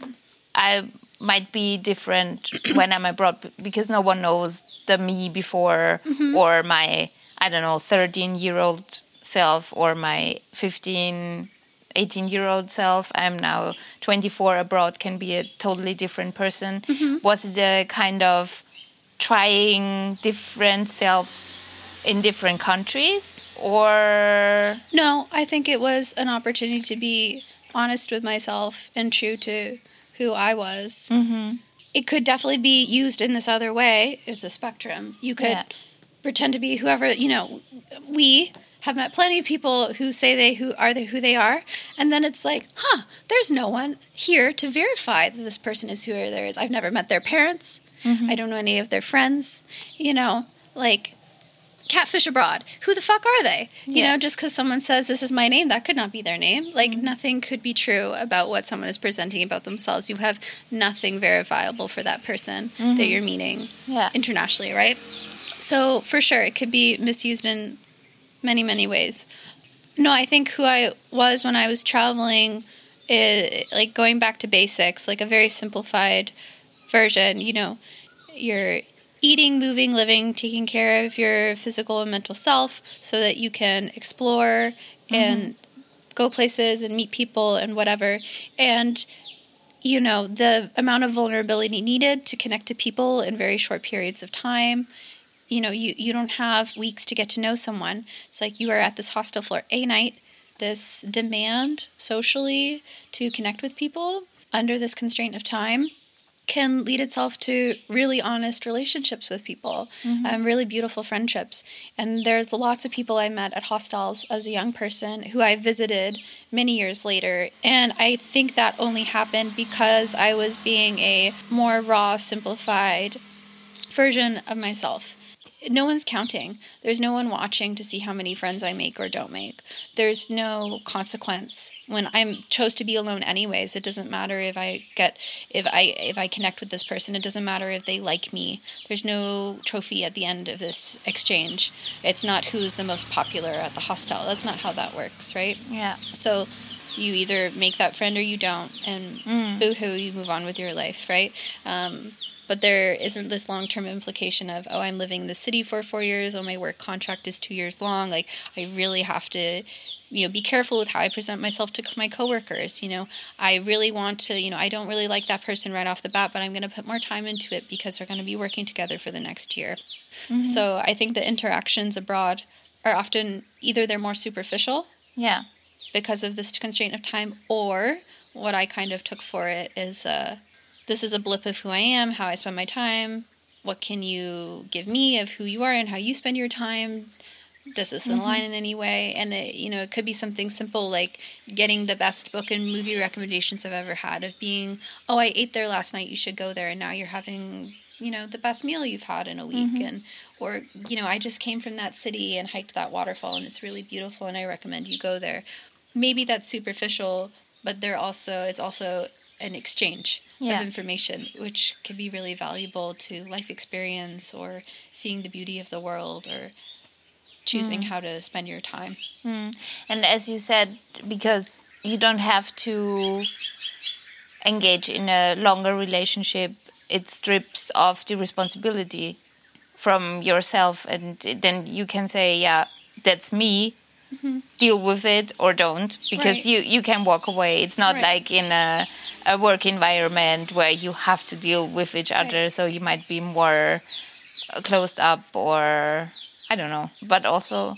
B: I might be different when I'm abroad because no one knows the me before mm-hmm. or my, I don't know, 13 year old self or my 15, 18 year old self. I'm now 24 abroad, can be a totally different person. Mm-hmm. Was it a kind of trying different selves in different countries or
A: No, I think it was an opportunity to be honest with myself and true to who I was. Mm-hmm. It could definitely be used in this other way. It's a spectrum. You could
B: Yeah.
A: pretend to be whoever you know. We have met plenty of people who say they who are they who they are, and then it's like, huh? There's no one here to verify that this person is who there is. I've never met their parents. I don't know any of their friends. You know, like catfish abroad. Who the fuck are they? You
B: Yeah.
A: know, just because someone says this is my name, that could not be their name. Like mm-hmm. nothing could be true about what someone is presenting about themselves. You have nothing verifiable for that person that mm-hmm. you're meeting
B: Yeah.
A: internationally, right? So for sure, it could be misused in many, many ways. No, I think who I was when I was traveling, is, like going back to basics, like a very simplified version. You know, you're eating, moving, living, taking care of your physical and mental self so that you can explore mm-hmm. and go places and meet people and whatever. And you know, the amount of vulnerability needed to connect to people in very short periods of time. You know, you, you don't have weeks to get to know someone. It's like you are at this hostel for a night, this demand socially to connect with people under this constraint of time can lead itself to really honest relationships with people, um, really beautiful friendships. And there's lots of people I met at hostels as a young person who I visited many years later. And I think that only happened because I was being a more raw, simplified version of myself. No one's counting. There's no one watching to see how many friends I make or don't make. There's no consequence when I'm chose to be alone anyways. It doesn't matter if I get if I if I connect with this person. It doesn't matter if they like me. There's no trophy at the end of this exchange. It's not who's the most popular at the hostel. That's not how that works, right?
B: yeah
A: So you either make that friend or you don't, and boo-hoo, you move on with your life, right? Um, but there isn't this long-term implication of, oh, I'm living in the city for four years. Oh, my work contract is two years long. Like I really have to, you know, be careful with how I present myself to my coworkers. You know, I really want to, you know, I don't really like that person right off the bat, but I'm going to put more time into it because we're going to be working together for the next year. So I think the interactions abroad are often either they're more superficial
B: yeah
A: because of this constraint of time, or what I kind of took for it is uh, this is a blip of who I am, how I spend my time. What can you give me of who you are and how you spend your time? Does this mm-hmm. align in any way? And it, you know, it could be something simple like getting the best book and movie recommendations I've ever had. Of being, oh, I ate there last night. You should go there, and now you're having, you know, the best meal you've had in a week. Mm-hmm. And or you know, I just came from that city and hiked that waterfall, and it's really beautiful, and I recommend you go there maybe that's superficial but they're also it's also an exchange
B: Yeah.
A: of information which can be really valuable to life experience or seeing the beauty of the world or choosing mm. how to spend your time. Mm.
B: And as you said, because you don't have to engage in a longer relationship, it strips off the responsibility from yourself, and then you can say, "Yeah, that's me," deal with it or don't because
A: Mm-hmm. Right.
B: you you can walk away it's not
A: Right.
B: like in a, a work environment where you have to deal with each other so you might be more closed up or i don't know but also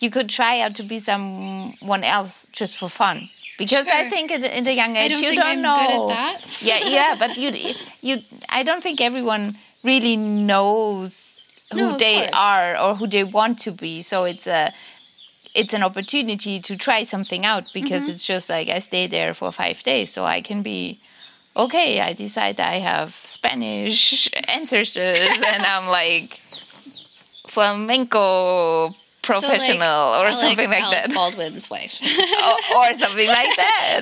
B: you could try out to be someone else just for fun because i think in, in the young age
A: don't
B: you don't
A: I'm
B: know
A: good at that.
B: yeah yeah but you you i don't think everyone really knows who
A: No,
B: they
A: course.
B: are or who they want to be so it's a it's an opportunity to try something out because
A: Mm-hmm.
B: it's just like I stay there for five days, so I can be okay. I decide I have Spanish ancestors, and I'm like flamenco professional or something like,
A: Alec
B: that,
A: Baldwin's wife.
B: or, or something like that.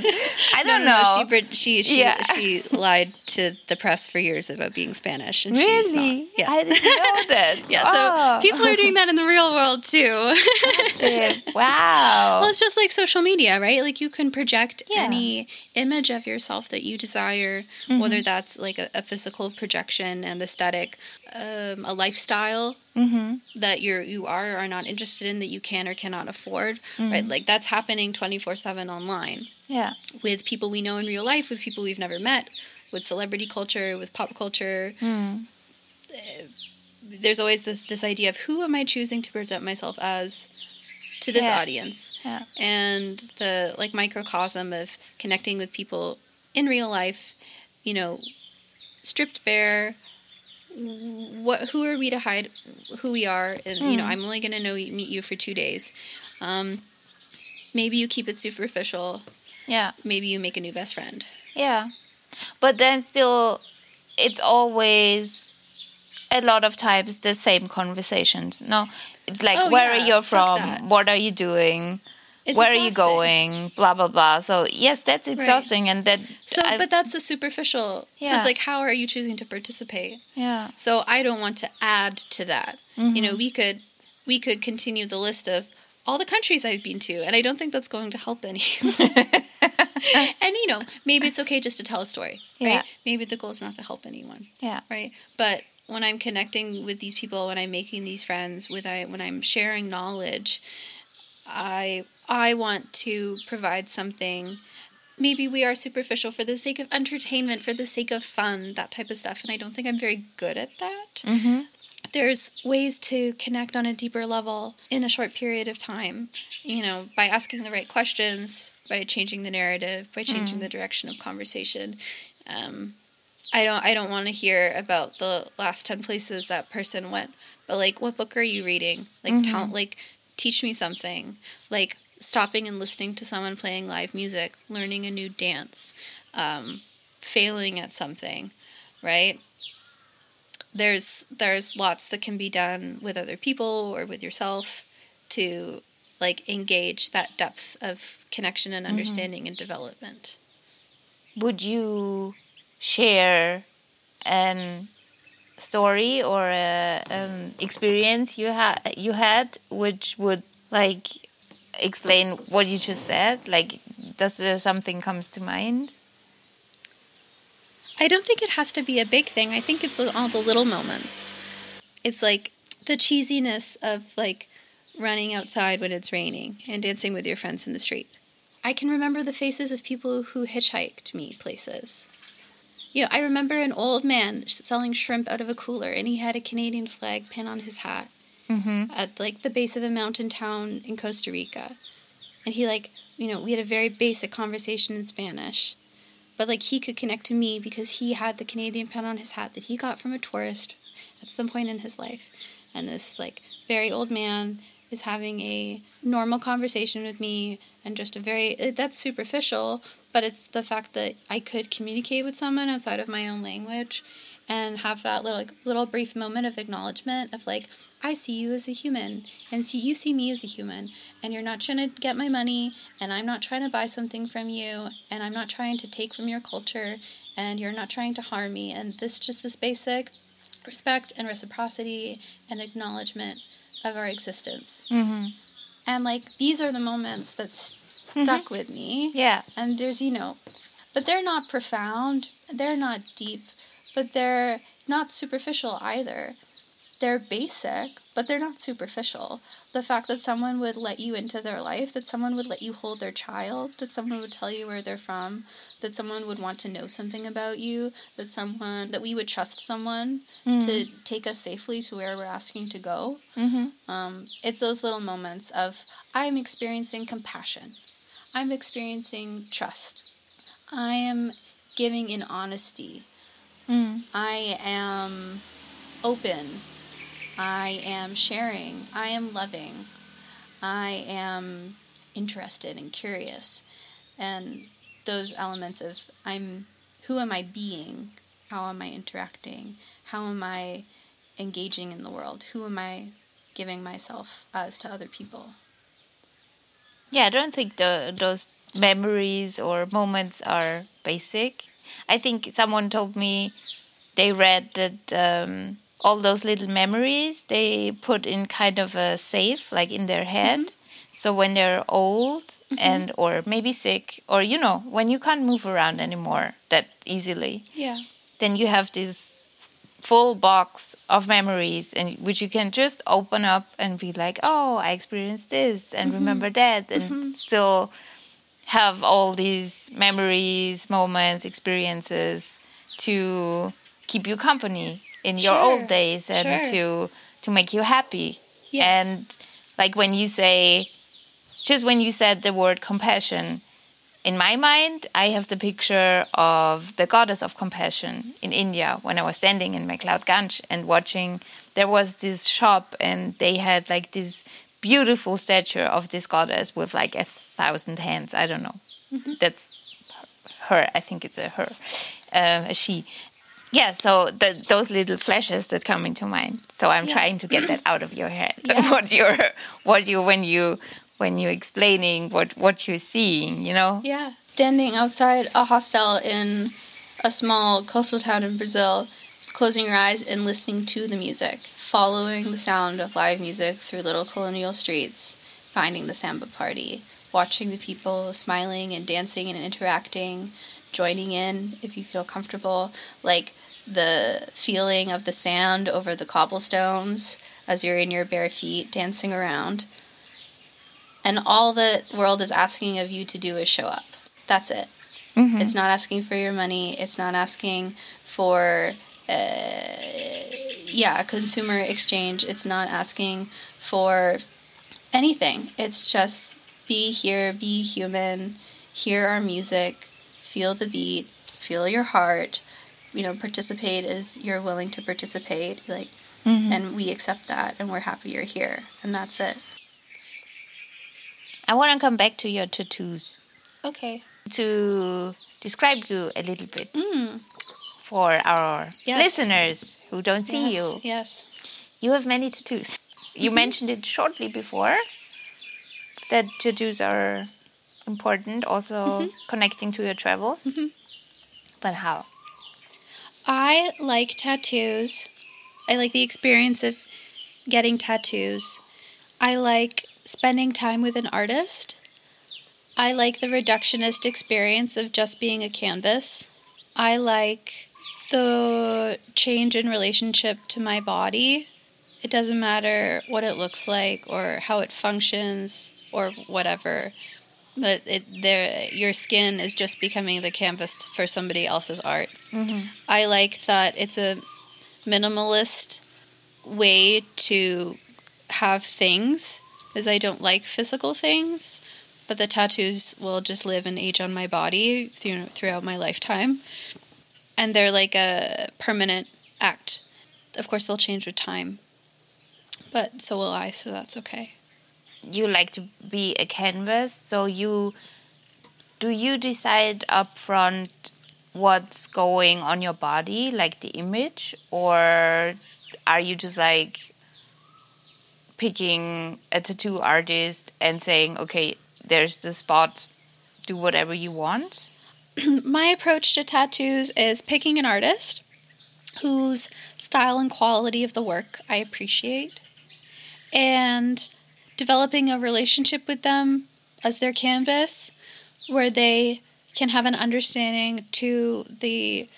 B: I don't
A: no,
B: know.
A: no, She she she,
B: Yeah.
A: she lied to the press for years about being Spanish, and she's not.
B: really?
A: Yeah.
B: I didn't know that.
A: yeah, so
B: Oh,
A: people are doing that in the real world too.
B: wow.
A: well, it's just like social media, right? Like you can project
B: Yeah.
A: any image of yourself that you desire,
B: Mm-hmm.
A: whether that's like a, a physical projection and aesthetic, um, a lifestyle
B: hmm
A: that you're you are or are not interested in that you can or cannot afford,
B: Mm-hmm.
A: right? Like that's happening twenty four seven online
B: Yeah.
A: with people we know in real life, with people we've never met, with celebrity culture, with pop culture.
B: Mm.
A: There's always this this idea of who am I choosing to present myself as to this
B: Yeah.
A: audience,
B: Yeah.
A: and the like microcosm of connecting with people in real life, you know, stripped bare. What? Who are we to hide who we are? And you know,
B: Mm.
A: I'm only going to know meet you for two days. Um, maybe you keep it superficial.
B: Yeah.
A: Maybe you make a new best friend.
B: Yeah. But then still, it's always a lot of times the same conversations. No, it's like,
A: Oh,
B: where
A: yeah,
B: are you from? What are you doing?
A: It's
B: where are you going? Blah, blah, blah. So, yes, that's exhausting. And that.
A: So,
B: I-
A: but that's a superficial. So it's like, how are you choosing to participate?
B: yeah.
A: So I don't want to add to that.
B: Mm-hmm.
A: You know, we could we could continue the list of all the countries I've been to, and I don't think that's going to help any. and you know, maybe it's okay just to tell a story,
B: Yeah.
A: right? Maybe the goal is not to help anyone,
B: Yeah.
A: right? But when I'm connecting with these people, when I'm making these friends, with I when I'm sharing knowledge, I I want to provide something. Maybe we are superficial for the sake of entertainment, for the sake of fun, that type of stuff, and I don't think I'm very good at that.
B: Mm-hmm.
A: there's ways to connect on a deeper level in a short period of time you know by asking the right questions by changing the narrative by changing the direction of conversation. Um, i don't i don't want to hear about the last 10 places that person went but like what book are you reading? Like tell like teach me something. Like stopping and listening to someone playing live music learning a new dance um, failing at something right there's there's lots that can be done with other people or with yourself to like engage that depth of connection and understanding and development.
B: Would you share an story or a um, experience you had you had which would like explain what you just said like does there something comes to mind
A: I don't think it has to be a big thing. I think it's all the little moments. It's like the cheesiness of like running outside when it's raining and dancing with your friends in the street. I can remember the faces of people who hitchhiked me places. You know, I remember an old man selling shrimp out of a cooler and he had a Canadian flag pin on his hat
B: mm-hmm.
A: at like the base of a mountain town in Costa Rica. And he like, you know, we had a very basic conversation in Spanish. But like he could connect to me because he had the Canadian pen on his hat that he got from a tourist at some point in his life. And this like very old man is having a normal conversation with me and just a very that's superficial, but it's the fact that I could communicate with someone outside of my own language and have that little like, little brief moment of acknowledgement of like I see you as a human and see you see me as a human and you're not trying to get my money and I'm not trying to buy something from you and I'm not trying to take from your culture and you're not trying to harm me and this just this basic respect and reciprocity and acknowledgement of our existence.
B: Mm-hmm.
A: And like these are the moments that stuck with me.
B: yeah
A: And there's, you know, but they're not profound, they're not deep, but they're not superficial either.
C: they're basic, but they're not superficial. The fact that someone would let you into their life, that someone would let you hold their child, that someone would tell you where they're from, that someone would want to know something about you, that someone that we would trust someone
B: Mm.
C: to take us safely to where we're asking to go.
B: Mm-hmm.
C: Um, it's those little moments of I'm experiencing compassion. I'm experiencing trust. I am giving in honesty.
B: Mm.
C: I am open. I am sharing. I am loving. I am interested and curious. And those elements of I'm who am I being? How am I interacting? How am I engaging in the world? Who am I giving myself as to other people?
B: Yeah, I don't think the, those memories or moments are basic. I think someone told me they read that um, all those little memories they put in kind of a safe, like in their head. Mm-hmm. So when they're old mm-hmm. and or maybe sick or you know when you can't move around anymore that easily,
A: Yeah.
B: then you have this full box of memories and which you can just open up and be like oh i experienced this and mm-hmm. remember that and still have all these memories moments experiences to keep you company in your old days and
A: sure.
B: to to make you happy
A: Yes.
B: and like when you say just when you said the word compassion in my mind, I have the picture of the goddess of compassion in India when I was standing in McLeod Ganj and watching. There was this shop, and they had like this beautiful statue of this goddess with like a thousand hands. I don't know. That's her. I think it's a her, uh, a she. Yeah, so the, those little flashes that come into mind. So I'm
A: Yeah.
B: trying to get that out of your head.
A: Yeah.
B: what you're, what you when you when you're explaining what what you're seeing, you know.
C: Yeah. Standing outside a hostel in a small coastal town in Brazil, closing your eyes and listening to the music, following the sound of live music through little colonial streets, finding the samba party, watching the people smiling and dancing and interacting, joining in if you feel comfortable, like the feeling of the sand over the cobblestones as you're in your bare feet dancing around. And all the world is asking of you to do is show up. That's it.
B: Mhm.
C: It's not asking for your money. It's not asking for, uh, yeah, a consumer exchange. It's not asking for anything. It's just be here, be human, hear our music, feel the beat, feel your heart. You know, participate as you're willing to participate. Like,
B: Mhm.
C: and we accept that, and we're happy you're here, and that's it.
B: I want to come back to your tattoos
C: Okay.
B: to describe you a little bit
C: Mm.
B: for our
C: Yes.
B: listeners who don't see
A: yes.
B: you.
A: Yes.
B: You have many tattoos. You mentioned it shortly before that tattoos are important, also mm-hmm. connecting to your travels. Mm-hmm. But how?
A: I like tattoos. I like the experience of getting tattoos. I like spending time with an artist. I like the reductionist experience of just being a canvas. I like the change in relationship to my body. It doesn't matter what it looks like or how it functions or whatever. But it, there, your skin is just becoming the canvas for somebody else's art. Mm-hmm. I like that it's a minimalist way to have things, as I don't like physical things, but the tattoos will just live and age on my body through, throughout my lifetime. And they're like a permanent act. Of course, they'll change with time, but so will I, so that's okay.
B: You like to be a canvas, so you do you decide up front what's going on your body, like the image, or are you just like picking a tattoo artist and saying, okay, there's the spot, do whatever you want?
A: my approach to tattoos is picking an artist whose style and quality of the work I appreciate and developing a relationship with them as their canvas where they can have an understanding to the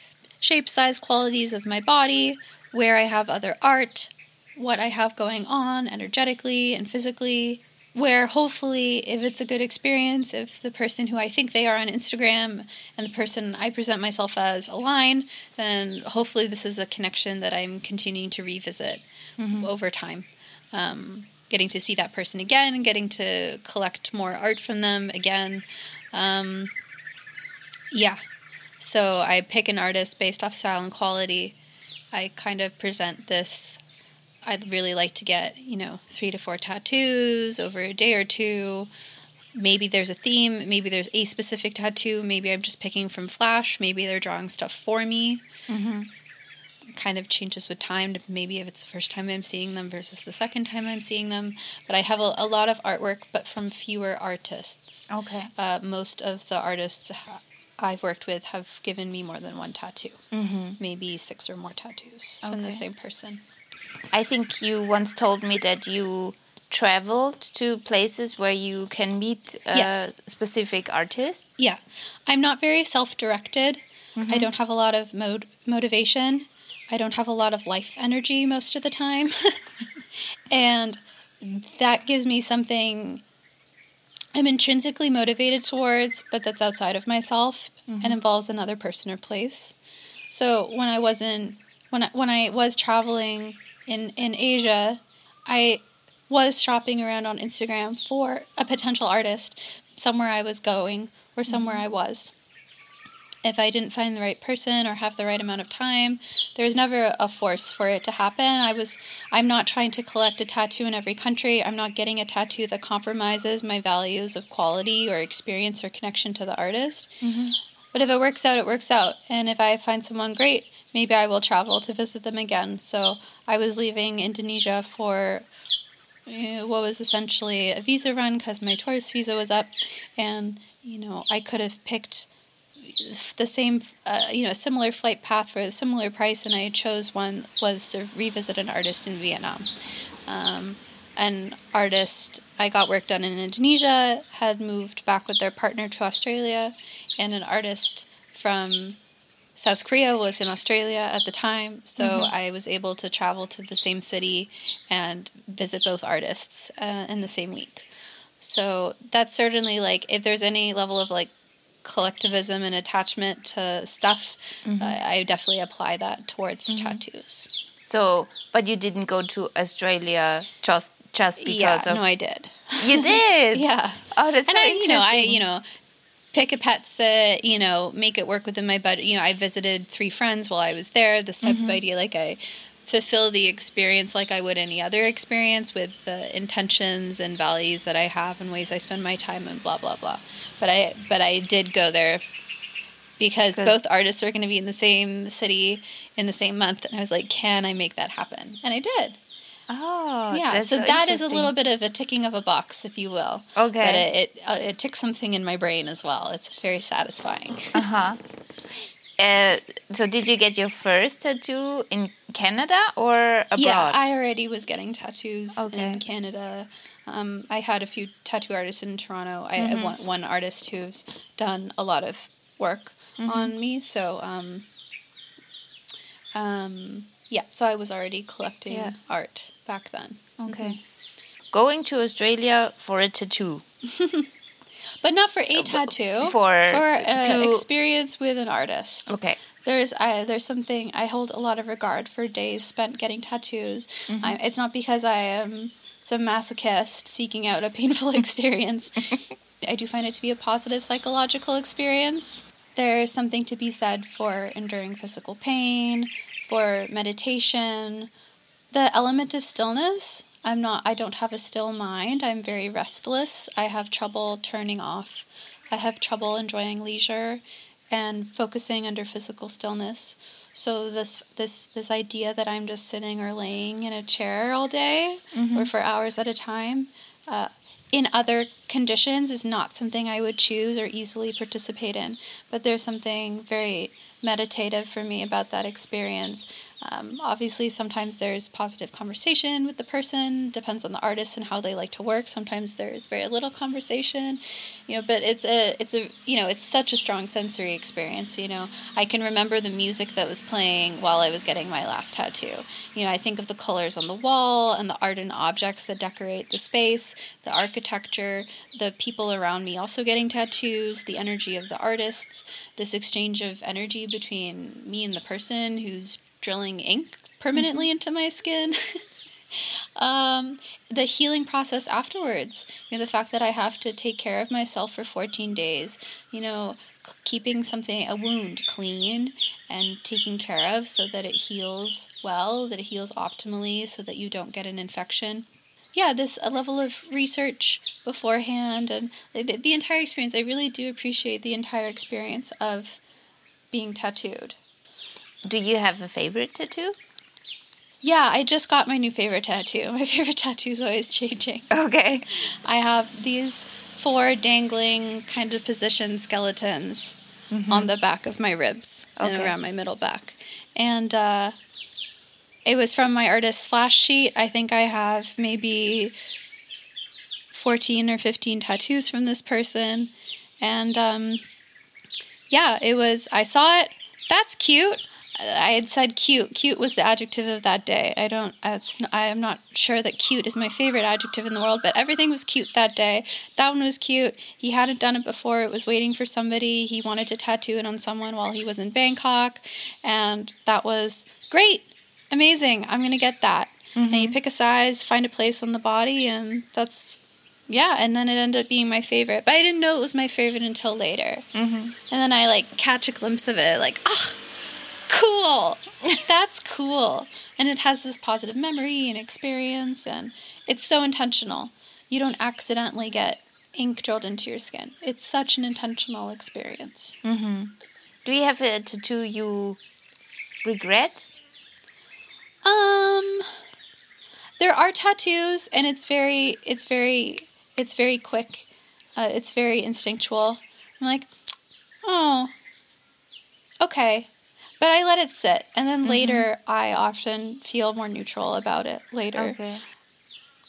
A: shape, size, qualities of my body, where I have other art, what I have going on energetically and physically. Where hopefully, if it's a good experience, if the person who I think they are on Instagram and the person I present myself as align, then hopefully this is a connection that I'm continuing to revisit over time. Um, getting to see that person again getting to collect more art from them again. Um, yeah. So I pick an artist based off style and quality. I kind of present this. I'd really like to get, you know, three to four tattoos over a day or two. Maybe there's a theme. Maybe there's a specific tattoo. Maybe I'm just picking from Flash. Maybe they're drawing stuff for me. Kind of changes with time. Maybe if it's the first time I'm seeing them versus the second time I'm seeing them. But I have a, a lot of artwork, but from fewer artists.
B: Okay.
A: Uh, most of the artists I've worked with have given me more than one tattoo.
B: Mm-hmm.
A: Maybe six or more tattoos from the same person.
B: I think you once told me that you traveled to places where you can meet uh,
A: Yes.
B: specific artists.
A: Yeah. I'm not very self directed. I don't have a lot of mode motivation. I don't have a lot of life energy most of the time. and that gives me something I'm intrinsically motivated towards, but that's outside of myself and mm-hmm. involves another person or place. So when I wasn't when I, when I was traveling in in Asia, I was shopping around on Instagram for a potential artist somewhere I was going or somewhere mm-hmm. I was. If I didn't find the right person or have the right amount of time, there's never a force for it to happen. I was I'm not trying to collect a tattoo in every country. I'm not getting a tattoo that compromises my values of quality or experience or connection to the artist. But if it works out, it works out. And if I find someone great, maybe I will travel to visit them again. So I was leaving Indonesia for uh, what was essentially a visa run because my tourist visa was up. And, you know, I could have picked the same, uh, you know, similar flight path for a similar price, and I chose one was to revisit an artist in Vietnam. Um, an artist I got work done in Indonesia had moved back with their partner to Australia, and an artist from South Korea was in Australia at the time, so I was able to travel to the same city and visit both artists uh, in the same week. So that's certainly like if there's any level of like collectivism and attachment to stuff, uh, I definitely apply that towards tattoos.
B: So, but you didn't go to Australia just just because
A: yeah,
B: of
A: no, I did.
B: you did.
A: Yeah.
B: Oh, that's
A: and I, you know, I, you know, pick a pet sit, you know, make it work within my budget. You know, I visited three friends while I was there. This type
B: Mm-hmm.
A: of idea, like I fulfill the experience like I would any other experience with the intentions and values that I have and ways I spend my time and blah blah blah. But I, but I did go there because
B: Good.
A: both artists are going to be in the same city in the same month, and I was like, can I make that happen? And I did.
B: Oh,
A: yeah,
B: that's
A: so, that is a little bit of a ticking of a box, if you will.
B: Okay.
A: But it it, uh, it ticks something in my brain as well. It's very satisfying.
B: Uh huh. Uh, so, did you get your first tattoo in Canada or abroad?
A: Yeah, I already was getting tattoos
B: Okay.
A: in Canada. Um, I had a few tattoo artists in Toronto. I
B: Mm-hmm.
A: have one, one artist who's done a lot of work
B: Mm-hmm.
A: on me. So, um, um, yeah, so I was already collecting
B: Yeah.
A: art back then.
B: okay. Going to Australia for a tattoo.
A: But not for a oh, tattoo.
B: for
A: for an
B: to-
A: experience with an artist.
B: Okay.
A: There's I, there's something I hold a lot of regard for days spent getting tattoos. I, mm-hmm. it's not because I am some masochist seeking out a painful experience. I do find it to be a positive psychological experience. There's something to be said for enduring physical pain, for meditation, the element of stillness. I'm not I don't have a still mind. I'm very restless. I have trouble turning off. I have trouble enjoying leisure and focusing under physical stillness. So this this this idea that I'm just sitting or laying in a chair all day or for hours at a time uh, in other conditions is not something I would choose or easily participate in. But there's something very meditative for me about that experience. Um, obviously, sometimes there's positive conversation with the person. Depends on the artist and how they like to work. Sometimes there's very little conversation, you know. But it's a it's a you know it's such a strong sensory experience. You know, I can remember the music that was playing while I was getting my last tattoo. You know, I think of the colors on the wall and the art and objects that decorate the space, the architecture, the people around me also getting tattoos, the energy of the artists, this exchange of energy between me and the person who's drilling ink permanently mm-hmm. into my skin. um, the healing process afterwards, you know, the fact that I have to take care of myself for 14 days, you know, keeping something, a wound clean and taking care of so that it heals well, that it heals optimally, so that you don't get an infection. Yeah, this a level of research beforehand and the, the entire experience. I really do appreciate the entire experience of being tattooed.
B: Do you have a favorite tattoo?
A: Yeah, I just got my new favorite tattoo. My favorite tattoo is always changing.
B: Okay.
A: I have these four dangling kind of position skeletons mm-hmm. on the back of my ribs okay. and around my middle back. And uh, it was from my artist's flash sheet. I think I have maybe 14 or 15 tattoos from this person. And um, yeah, it was, I saw it. That's cute. I had said cute. Cute was the adjective of that day. I don't. It's. I am not sure that cute is my favorite adjective in the world, but everything was cute that day. That one was cute. He hadn't done it before. It was waiting for somebody. He wanted to tattoo it on someone while he was in Bangkok, and that was great, amazing. I'm gonna get that. Mm-hmm. And you pick a size, find a place on the body, and that's yeah, and then it ended up being my favorite. But I didn't know it was my favorite until later. Mm-hmm. And then I like catch a glimpse of it, like, ah, oh, cool. That's cool. And it has this positive memory and experience, and it's so intentional. You don't accidentally get ink drilled into your skin. It's such an intentional experience.
B: Mm-hmm. Do you have a tattoo you regret?
A: Um, there are tattoos, and it's very, it's very, it's very quick. Uh, it's very instinctual. I'm like, oh, okay, but I let it sit, and then mm-hmm. later I often feel more neutral about it. Later, okay.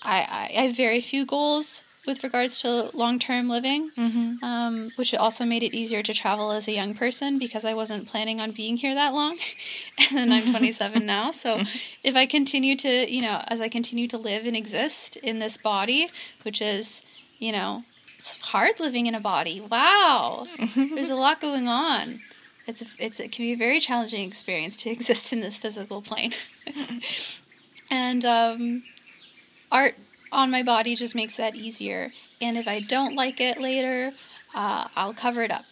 A: I, I have very few goals with regards to long term living, mm-hmm. um, which also made it easier to travel as a young person because I wasn't planning on being here that long. and then I'm 27 now. So if I continue to, you know, as I continue to live and exist in this body, which is, you know, it's hard living in a body. Wow. There's a lot going on it's a, it's it can be a very challenging experience to exist in this physical plane. and um, art on my body just makes that easier. And if I don't like it later, uh, I'll cover it up.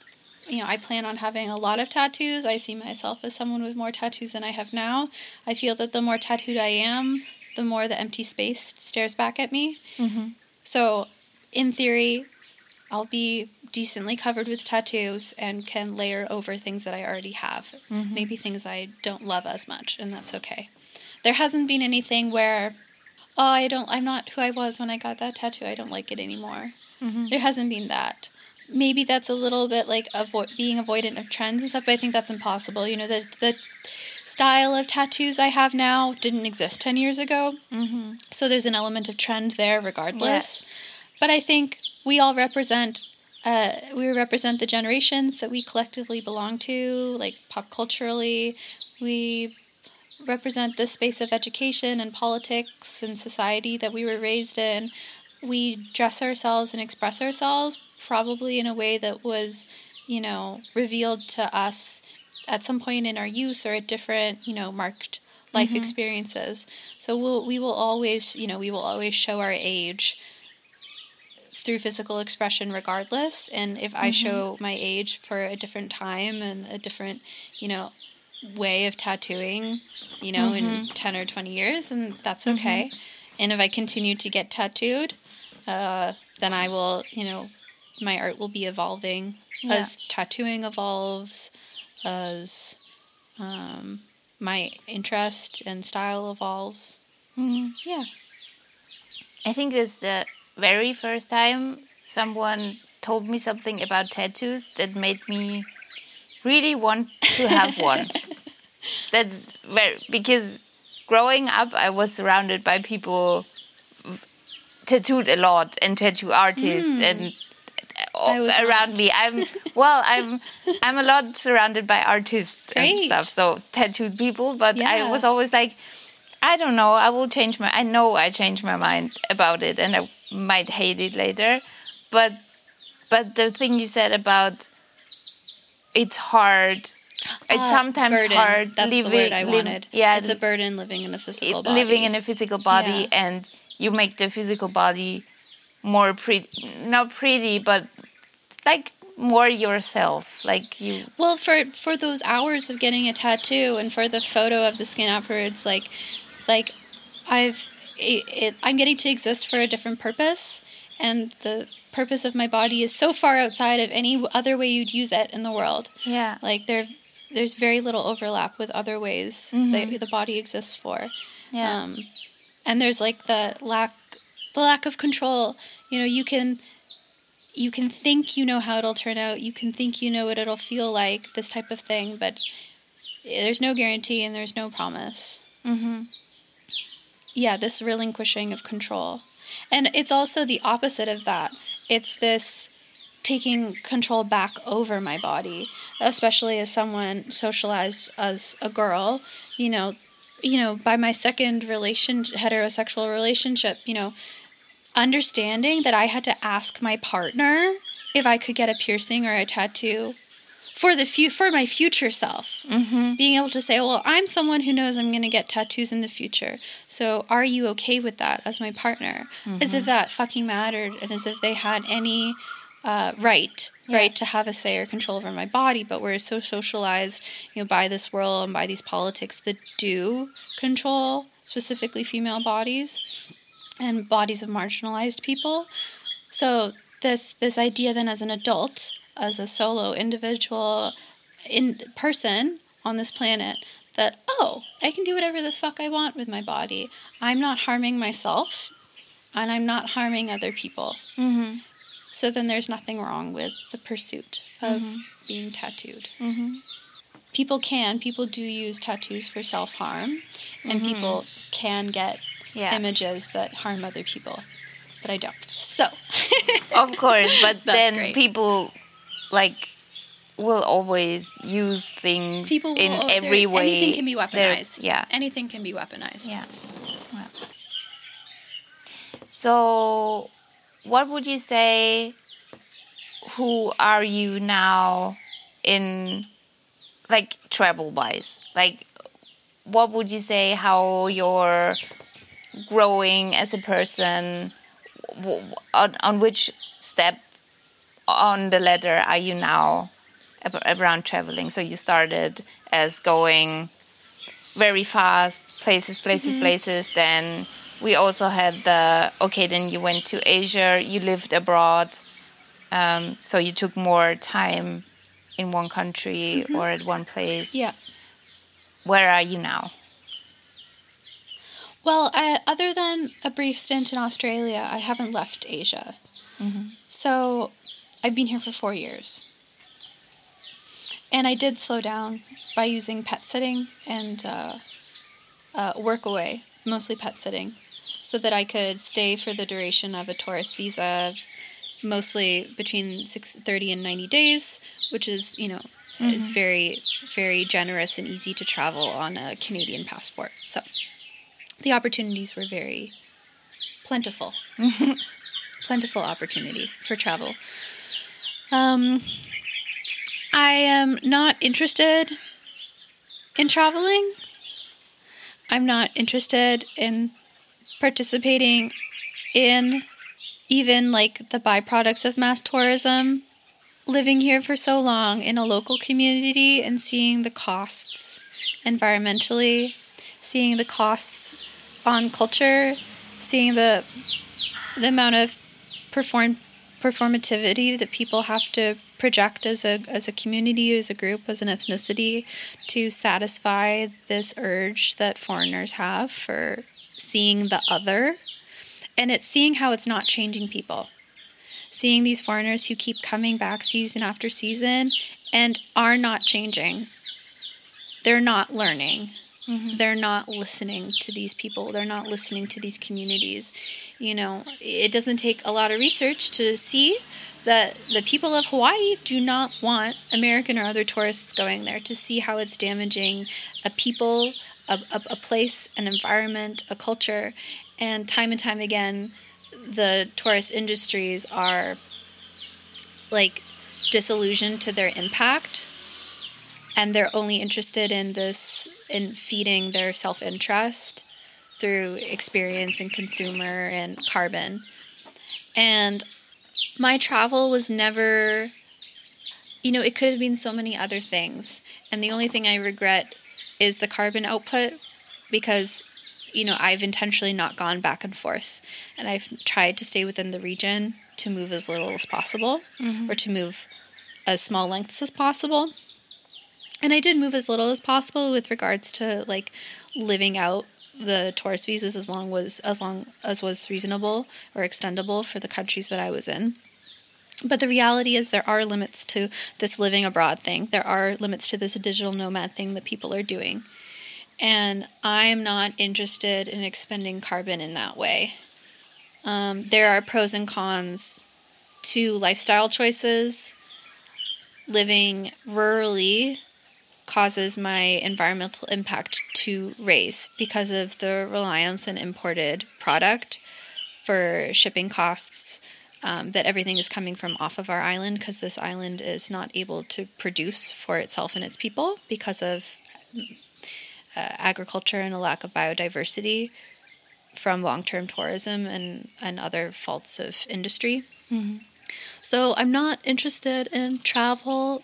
A: You know, I plan on having a lot of tattoos. I see myself as someone with more tattoos than I have now. I feel that the more tattooed I am, the more the empty space stares back at me. Mm-hmm. So, in theory, I'll be decently covered with tattoos and can layer over things that I already have. Mm-hmm. Maybe things I don't love as much, and that's okay. There hasn't been anything where, oh, I don't, I'm not who I was when I got that tattoo. I don't like it anymore. Mm-hmm. There hasn't been that. Maybe that's a little bit like avo- being avoidant of trends and stuff, but I think that's impossible. You know, the the style of tattoos I have now didn't exist ten years ago, mm-hmm. so there's an element of trend there, regardless. But I think we all represent uh, we represent the generations that we collectively belong to, like pop culturally. We represent the space of education and politics and society that we were raised in. We dress ourselves and express ourselves probably in a way that was, you know, revealed to us at some point in our youth or at different, you know, marked life mm-hmm. experiences. So we'll, we will always, you know, we will always show our age through physical expression regardless. And if mm-hmm. I show my age for a different time and a different, you know, way of tattooing, you know, mm-hmm. in 10 or 20 years, and that's mm-hmm. okay. Mm-hmm. And if I continue to get tattooed, uh, then I will, you know, my art will be evolving yeah. as tattooing evolves, as um, my interest and style evolves.
B: Mm-hmm. Yeah. I think this the very first time someone told me something about tattoos that made me really want to have one. that's very because growing up, I was surrounded by people tattooed a lot and tattoo artists
A: Hmm.
B: and
A: I
B: around me. I'm well, I'm I'm a lot surrounded by artists and stuff, so tattooed people. But I was always like, I don't know. I will change my. I know I changed my mind about it, and I might hate it later. But but the thing you said about it's hard. It's
A: Uh,
B: sometimes
A: burden.
B: hard
A: That's
B: living.
A: the word I wanted.
B: yeah,
A: it's a burden living in a physical
B: it-
A: body.
B: living in a physical body
A: Yeah.
B: and you make the physical body more pretty not pretty but like more yourself like you
A: Well, for for those hours of getting a tattoo and for the photo of the skin afterwards, like, like, I've it, it, I'm getting to exist for a different purpose, and the purpose of my body is so far outside of any other way you'd use it in the world.
B: yeah
A: Like there, there's very little overlap with other ways that the body exists for.
B: yeah
A: um, and there's like the lack the lack of control you know you can you can think you know how it'll turn out you can think you know what it'll feel like this type of thing but there's no guarantee and there's no promise
B: mm-hmm.
A: Yeah this relinquishing of control. And it's also the opposite of that. It's this taking control back over my body especially as someone socialized as a girl you know you know by my second relation heterosexual relationship you know understanding that i had to ask my partner if i could get a piercing or a tattoo for the fu- for my future self
B: Mm-hmm.
A: being able to say, well, I'm someone who knows I'm going to get tattoos in the future. So are you okay with that as my partner? As if that fucking mattered and as if they had any uh, right,
B: Yeah.
A: right to have a say or control over my body. But we're so socialized, you know, by this world and by these politics that do control specifically female bodies and bodies of marginalized people. So this this idea then as an adult, as a solo individual in person on this planet that oh, I can do whatever the fuck I want with my body. I'm not harming myself and I'm not harming other people.
B: Mm-hmm.
A: So then there's nothing wrong with the pursuit of being tattooed.
B: Mm-hmm.
A: People can, people do use tattoos for self harm, and people can get
B: yeah
A: images that harm other people, but I don't. So,
B: of course but then
A: great.
B: people like will always use things
A: people will,
B: in
A: oh,
B: every way
A: Anything can be weaponized.
B: yeah
A: anything can be weaponized.
B: Yeah. Well. So, what would you say? Who are you now in, like, travel wise? Like, what would you say how you're growing as a person? On, on which step on the ladder are you now ab- around traveling? So, you started as going very fast places places mm-hmm. places. Then we also had the okay then you went to asia you lived abroad. Um, so you took more time in one country mm-hmm. or at one place.
A: Yeah.
B: where are you now?
A: Well, I, other than a brief stint in Australia, I haven't left Asia. Mm-hmm. So I've been here for four years. And I did slow down by using pet sitting and uh, uh, Workaway, mostly pet sitting, so that I could stay for the duration of a tourist visa, mostly between six, 30 and 90 days, which is, you know, is very, very generous and easy to travel on a Canadian passport. So the opportunities were very plentiful. plentiful opportunity for travel. Um, I am not interested in traveling. I'm not interested in participating in even like the byproducts of mass tourism. Living here for so long in a local community and seeing the costs environmentally, seeing the costs on culture, seeing the the amount of perform performativity that people have to project as a as a community, as a group, as an ethnicity to satisfy this urge that foreigners have for seeing the other. And it's seeing how it's not changing people. Seeing these foreigners who keep coming back season after season and are not changing they're not learning. Mm-hmm. They're not listening to these people. They're not listening to these communities. You know, it doesn't take a lot of research to see that the people of Hawaii do not want American or other tourists going there to see how it's damaging a people, a, a, a place, an environment, a culture. And time and time again, the tourist industries are like disillusioned to their impact and they're only interested in this in feeding their self-interest through experience and consumer and carbon. And my travel was never you know it could have been so many other things. And the only thing i regret is the carbon output because you know i've intentionally not gone back and forth. And i've tried to stay within the region to move as little as possible mm-hmm. or to move as small lengths as possible and I did move as little as possible with regards to like living out the tourist visas as long was as long as was reasonable or extendable for the countries that I was in. But the reality is there are limits to this living abroad thing. There are limits to this digital nomad thing that people are doing. And I am not interested in expending carbon in that way. Um, there are pros and cons to lifestyle choices. Living rurally causes my environmental impact to raise because of the reliance on imported product for shipping costs. Um, that everything is coming from off of our island because this island is not able to produce for itself and its people because of uh, agriculture and a lack of biodiversity from long term tourism and, and other faults of industry. So I'm not interested in travel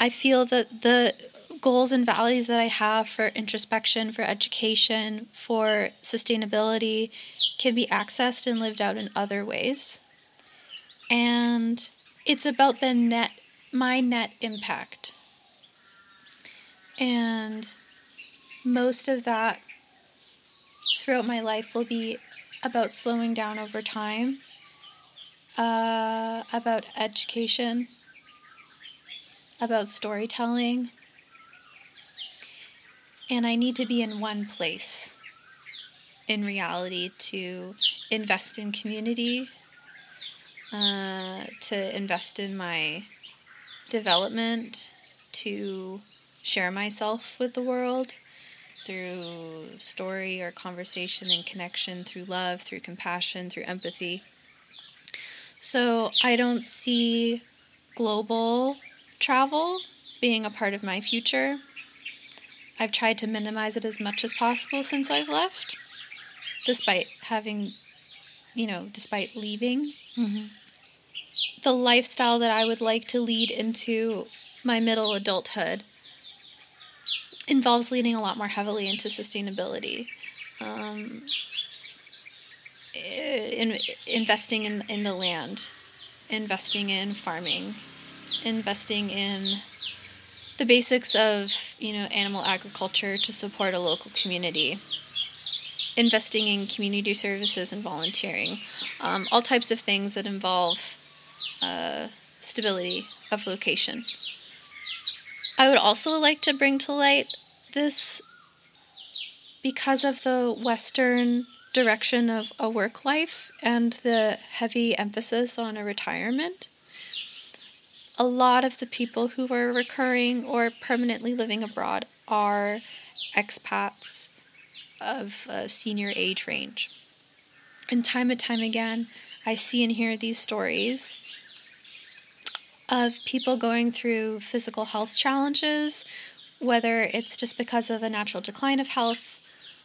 A: I feel that the goals and values that I have for introspection, for education, for sustainability can be accessed and lived out in other ways. And it's about the net, my net impact. And most of that throughout my life will be about slowing down over time, uh, about education about storytelling. And I need to be in one place in reality to invest in community, uh, to invest in my development, to share myself with the world through story or conversation and connection, through love, through compassion, through empathy. So I don't see global travel being a part of my future. I've tried to minimize it as much as possible since I've left, despite having, you know, despite leaving. The lifestyle that I would like to lead into my middle adulthood involves leaning a lot more heavily into sustainability. Um, in, investing in, in the land, investing in farming, investing in the basics of you know animal agriculture to support a local community. Investing in community services and volunteering. Um, all types of things that involve uh, stability of location. I would also like to bring to light this because of the western direction of a work life and the heavy emphasis on a retirement a lot of the people who are recurring or permanently living abroad are expats of a senior age range. And time and time again, I see and hear these stories of people going through physical health challenges, whether it's just because of a natural decline of health,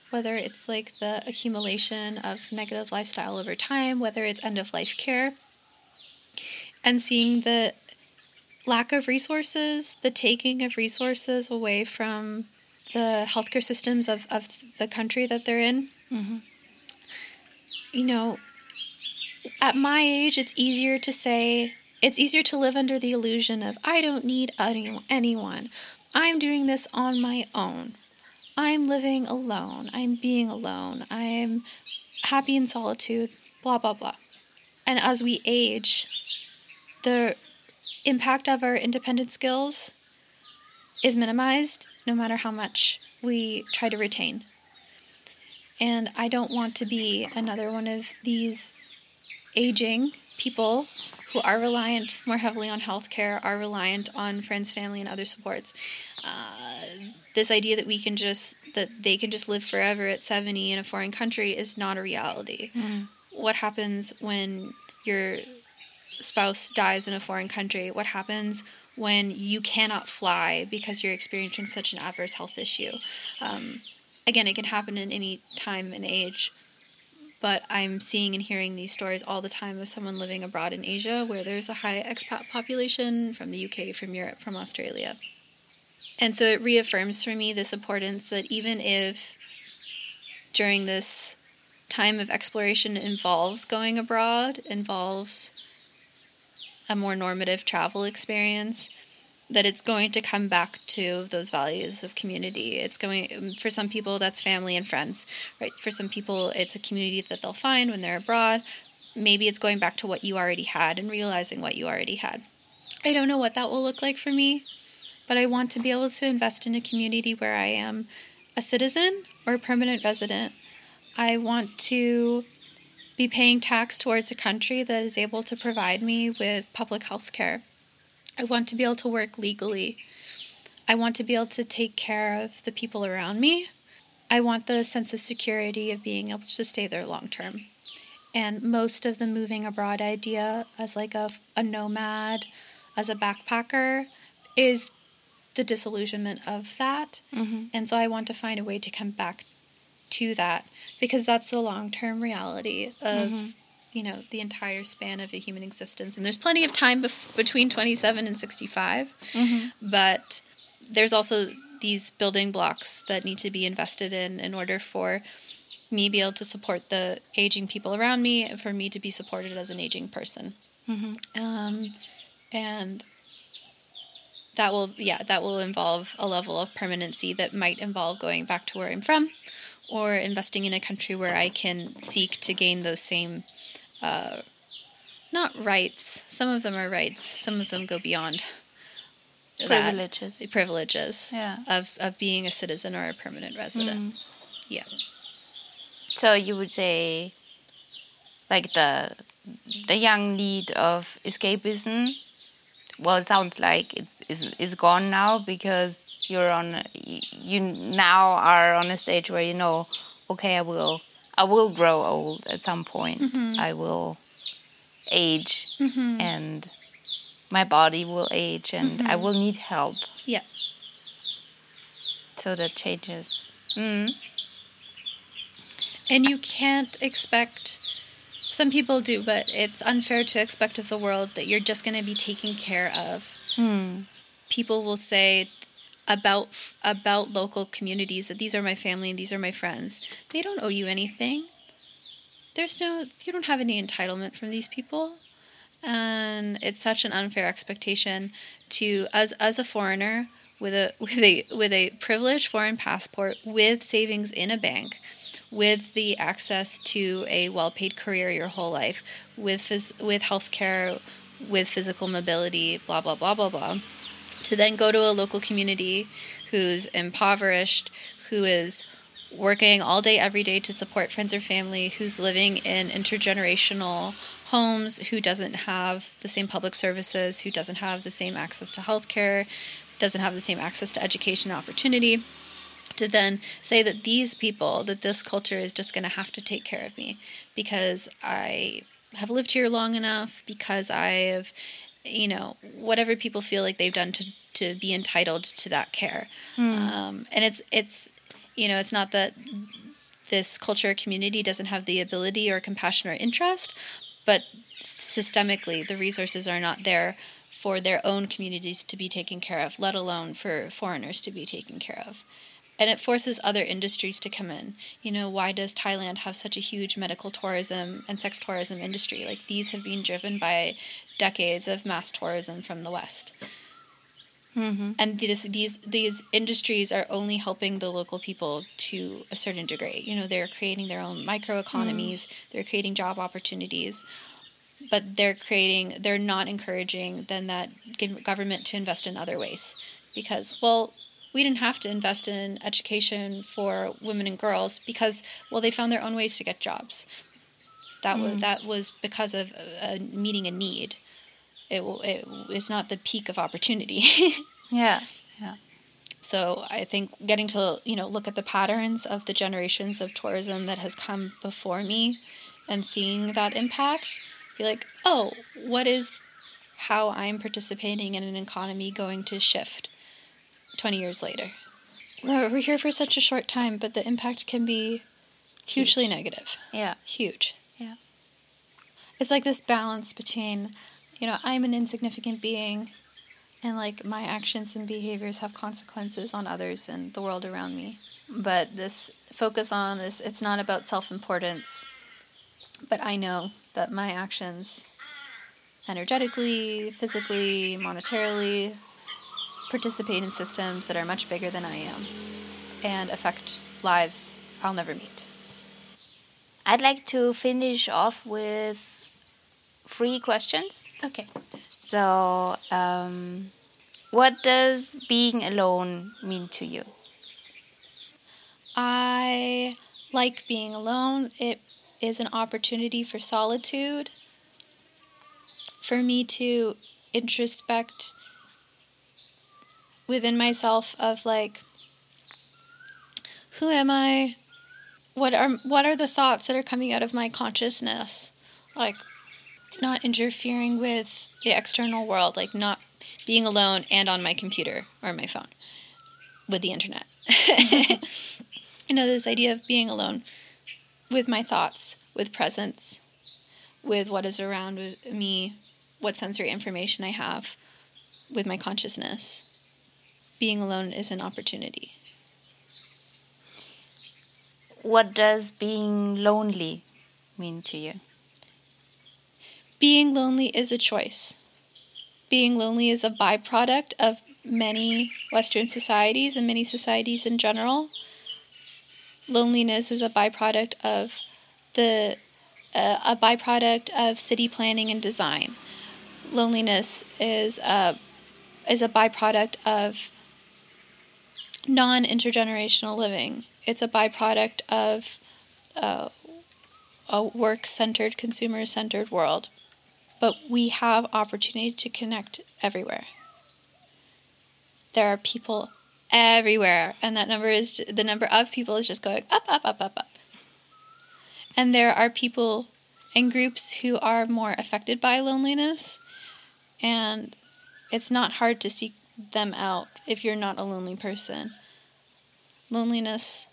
A: whether it's like the accumulation of negative lifestyle over time, whether it's end of life care, and seeing the lack of resources, the taking of resources away from the healthcare systems of, of the country that they're in. Mm-hmm. You know, at my age, it's easier to say, it's easier to live under the illusion of, I don't need any, anyone. I'm doing this on my own. I'm living alone. I'm being alone. I'm happy in solitude, blah, blah, blah. And as we age, the impact of our independent skills is minimized no matter how much we try to retain. And I don't want to be another one of these aging people who are reliant more heavily on healthcare, are reliant on friends, family, and other supports. Uh, this idea that we can just that they can just live forever at 70 in a foreign country is not a reality.
B: Mm.
A: What happens when your spouse dies in a foreign country? What happens when you cannot fly because you're experiencing such an adverse health issue? Um, again, it can happen in any time and age. But I'm seeing and hearing these stories all the time of someone living abroad in Asia where there's a high expat population from the UK, from Europe, from Australia. And so it reaffirms for me this importance that even if during this time of exploration involves going abroad, involves a more normative travel experience, that it's going to come back to those values of community. It's going for some people that's family and friends, right? For some people it's a community that they'll find when they're abroad. Maybe it's going back to what you already had and realizing what you already had. I don't know what that will look like for me, but I want to be able to invest in a community where I am a citizen or a permanent resident. I want to be paying tax towards a country that is able to provide me with public health care. I want to be able to work legally. I want to be able to take care of the people around me. I want the sense of security of being able to stay there long term. And most of the moving abroad idea as like a, a nomad, as a backpacker, is the disillusionment of that.
B: Mm-hmm.
A: And so I want to find a way to come back to that because that's the long term reality of mm-hmm. you know the entire span of a human existence. And there's plenty of time bef- between 27 and 65, mm-hmm. but there's also these building blocks that need to be invested in in order for me be able to support the aging people around me and for me to be supported as an aging person. Mm-hmm. Um, and that will yeah that will involve a level of permanency that might involve going back to where i'm from or investing in a country where i can seek to gain those same uh, not rights some of them are rights some of them go beyond.
B: Privileges.
A: the privileges
B: Yeah.
A: of, of being a citizen or a permanent resident
B: Mm.
A: yeah
B: So you would say, like the the young need of escapism. Well, it sounds like it's is is gone now because you're on you now are on a stage where you know, okay, I will I will grow old at some point. I will age, and my body will age, and I will need help.
A: yeah
B: So that changes. Mm.
A: And you can't expect, some people do, but it's unfair to expect of the world that you're just going to be taken care of.
B: Hmm.
A: People will say about about local communities that these are my family and these are my friends. They don't owe you anything. There's no you don't have any entitlement from these people. And it's such an unfair expectation to as as a foreigner with a with a with a privileged foreign passport with savings in a bank with the access to a well-paid career your whole life, with phys- with healthcare, with physical mobility, blah blah blah blah blah, to then go to a local community who's impoverished, who is working all day every day to support friends or family, who's living in intergenerational homes, who doesn't have the same public services, who doesn't have the same access to healthcare, doesn't have the same access to education opportunity to then say that these people, that this culture is just going to have to take care of me because I have lived here long enough, because I have, you know, whatever people feel like they've done to, to be entitled to that care. Um, and it's, it's, you know, it's not that this culture or community doesn't have the ability or compassion or interest, but systemically the resources are not there for their own communities to be taken care of, let alone for foreigners to be taken care of. And it forces other industries to come in. You know, why does Thailand have such a huge medical tourism and sex tourism industry? Like these have been driven by decades of mass tourism from the West.
B: Mm-hmm.
A: And this, these these industries are only helping the local people to a certain degree. You know, they're creating their own micro microeconomies. They're creating job opportunities, but they're creating. They're not encouraging then that government to invest in other ways because, well, we didn't have to invest in education for women and girls because, well, they found their own ways to get jobs. That was that was because of uh, meeting a need. It it is not the peak of opportunity.
B: yeah, yeah.
A: So I think getting to you know look at the patterns of the generations of tourism that has come before me, and seeing that impact, be like, oh, what is how I'm participating in an economy going to shift 20 years later? We're, we're here for such a short time, but the impact can be hugely
B: Huge.
A: negative.
B: Yeah.
A: Huge.
B: Yeah.
A: It's like this balance between, you know, I'm an insignificant being and like my actions and behaviors have consequences on others and the world around me. But this focus on this, it's not about self importance, but I know that my actions, energetically, physically, monetarily, participate in systems that are much bigger than I am and affect lives I'll never meet.
B: I'd like to finish off with three questions.
A: Okay.
B: So, um, what does being alone mean to you?
A: I like being alone. It is an opportunity for solitude, for me to introspect within myself of like who am I? What are what are the thoughts that are coming out of my consciousness? Like not interfering with the external world, like not being alone and on my computer or my phone with the internet. you know, this idea of being alone with my thoughts, with presence, with what is around me, what sensory information I have, with my consciousness. Being alone is an opportunity.
B: What does being lonely mean to you?
A: Being lonely is a choice. Being lonely is a byproduct of many Western societies and many societies in general. Loneliness is a byproduct of the uh, a byproduct of city planning and design. Loneliness is a is a byproduct of non intergenerational living. It's a byproduct of uh, a work centered, consumer centered world. But we have opportunity to connect everywhere. There are people everywhere, and that number is the number of people is just going up, up, up, up, up. And there are people and groups who are more affected by loneliness, and it's not hard to seek them out if you're not a lonely person. Loneliness,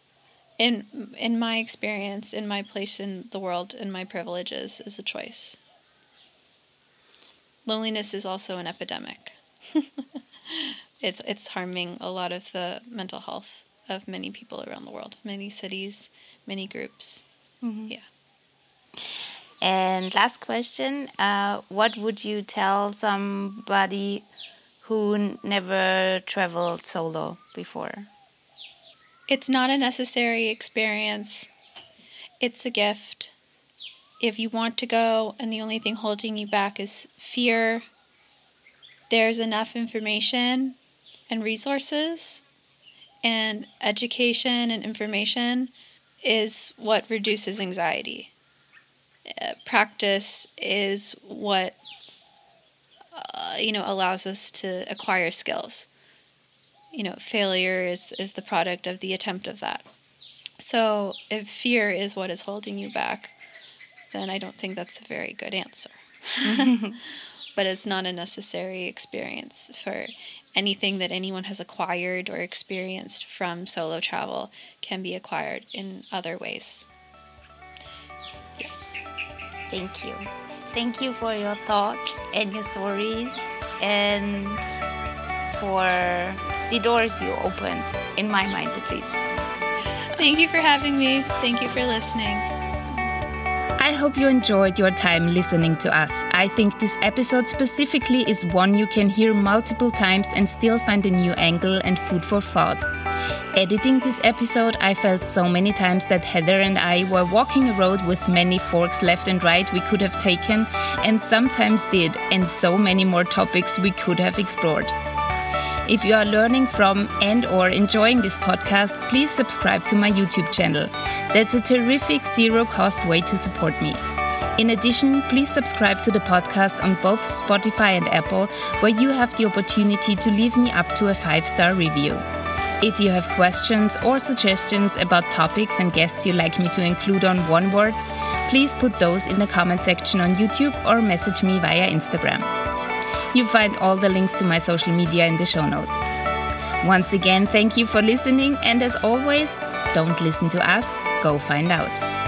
A: in in my experience, in my place in the world, in my privileges, is a choice. Loneliness is also an epidemic. it's it's harming a lot of the mental health of many people around the world, many cities, many groups. Yeah.
B: And last question uh, What would you tell somebody who never traveled solo before?
A: It's not a necessary experience. It's a gift. If you want to go and the only thing holding you back is fear, there's enough information and resources and education and information is what reduces anxiety. Uh, practice is what uh, you know allows us to acquire skills you know failure is is the product of the attempt of that so if fear is what is holding you back then i don't think that's a very good answer. Mm-hmm. But it's not a necessary experience for anything that anyone has acquired or experienced from solo travel can be acquired in other ways. Yes.
B: Thank you. Thank you for your thoughts and your stories and for the doors you opened, in my mind at least.
A: thank you for having me. Thank you for listening
B: I hope you enjoyed your time listening to us. I think this episode specifically is one you can hear multiple times and still find a new angle and food for thought. Editing this episode, I felt so many times that Heather and I were walking a road with many forks left and right we could have taken, and sometimes did, and so many more topics we could have explored. If you are learning from and or enjoying this podcast, please subscribe to my YouTube channel. That's a terrific zero cost way to support me. In addition, please subscribe to the podcast on both Spotify and Apple, where you have the opportunity to leave me up to a five star review. If you have questions or suggestions about topics and guests you'd like me to include on Onewards, please put those in the comment section on YouTube or message me via Instagram. You find all the links to my social media in the show notes. Once again, thank you for listening, and as always, don't listen to us, go find out.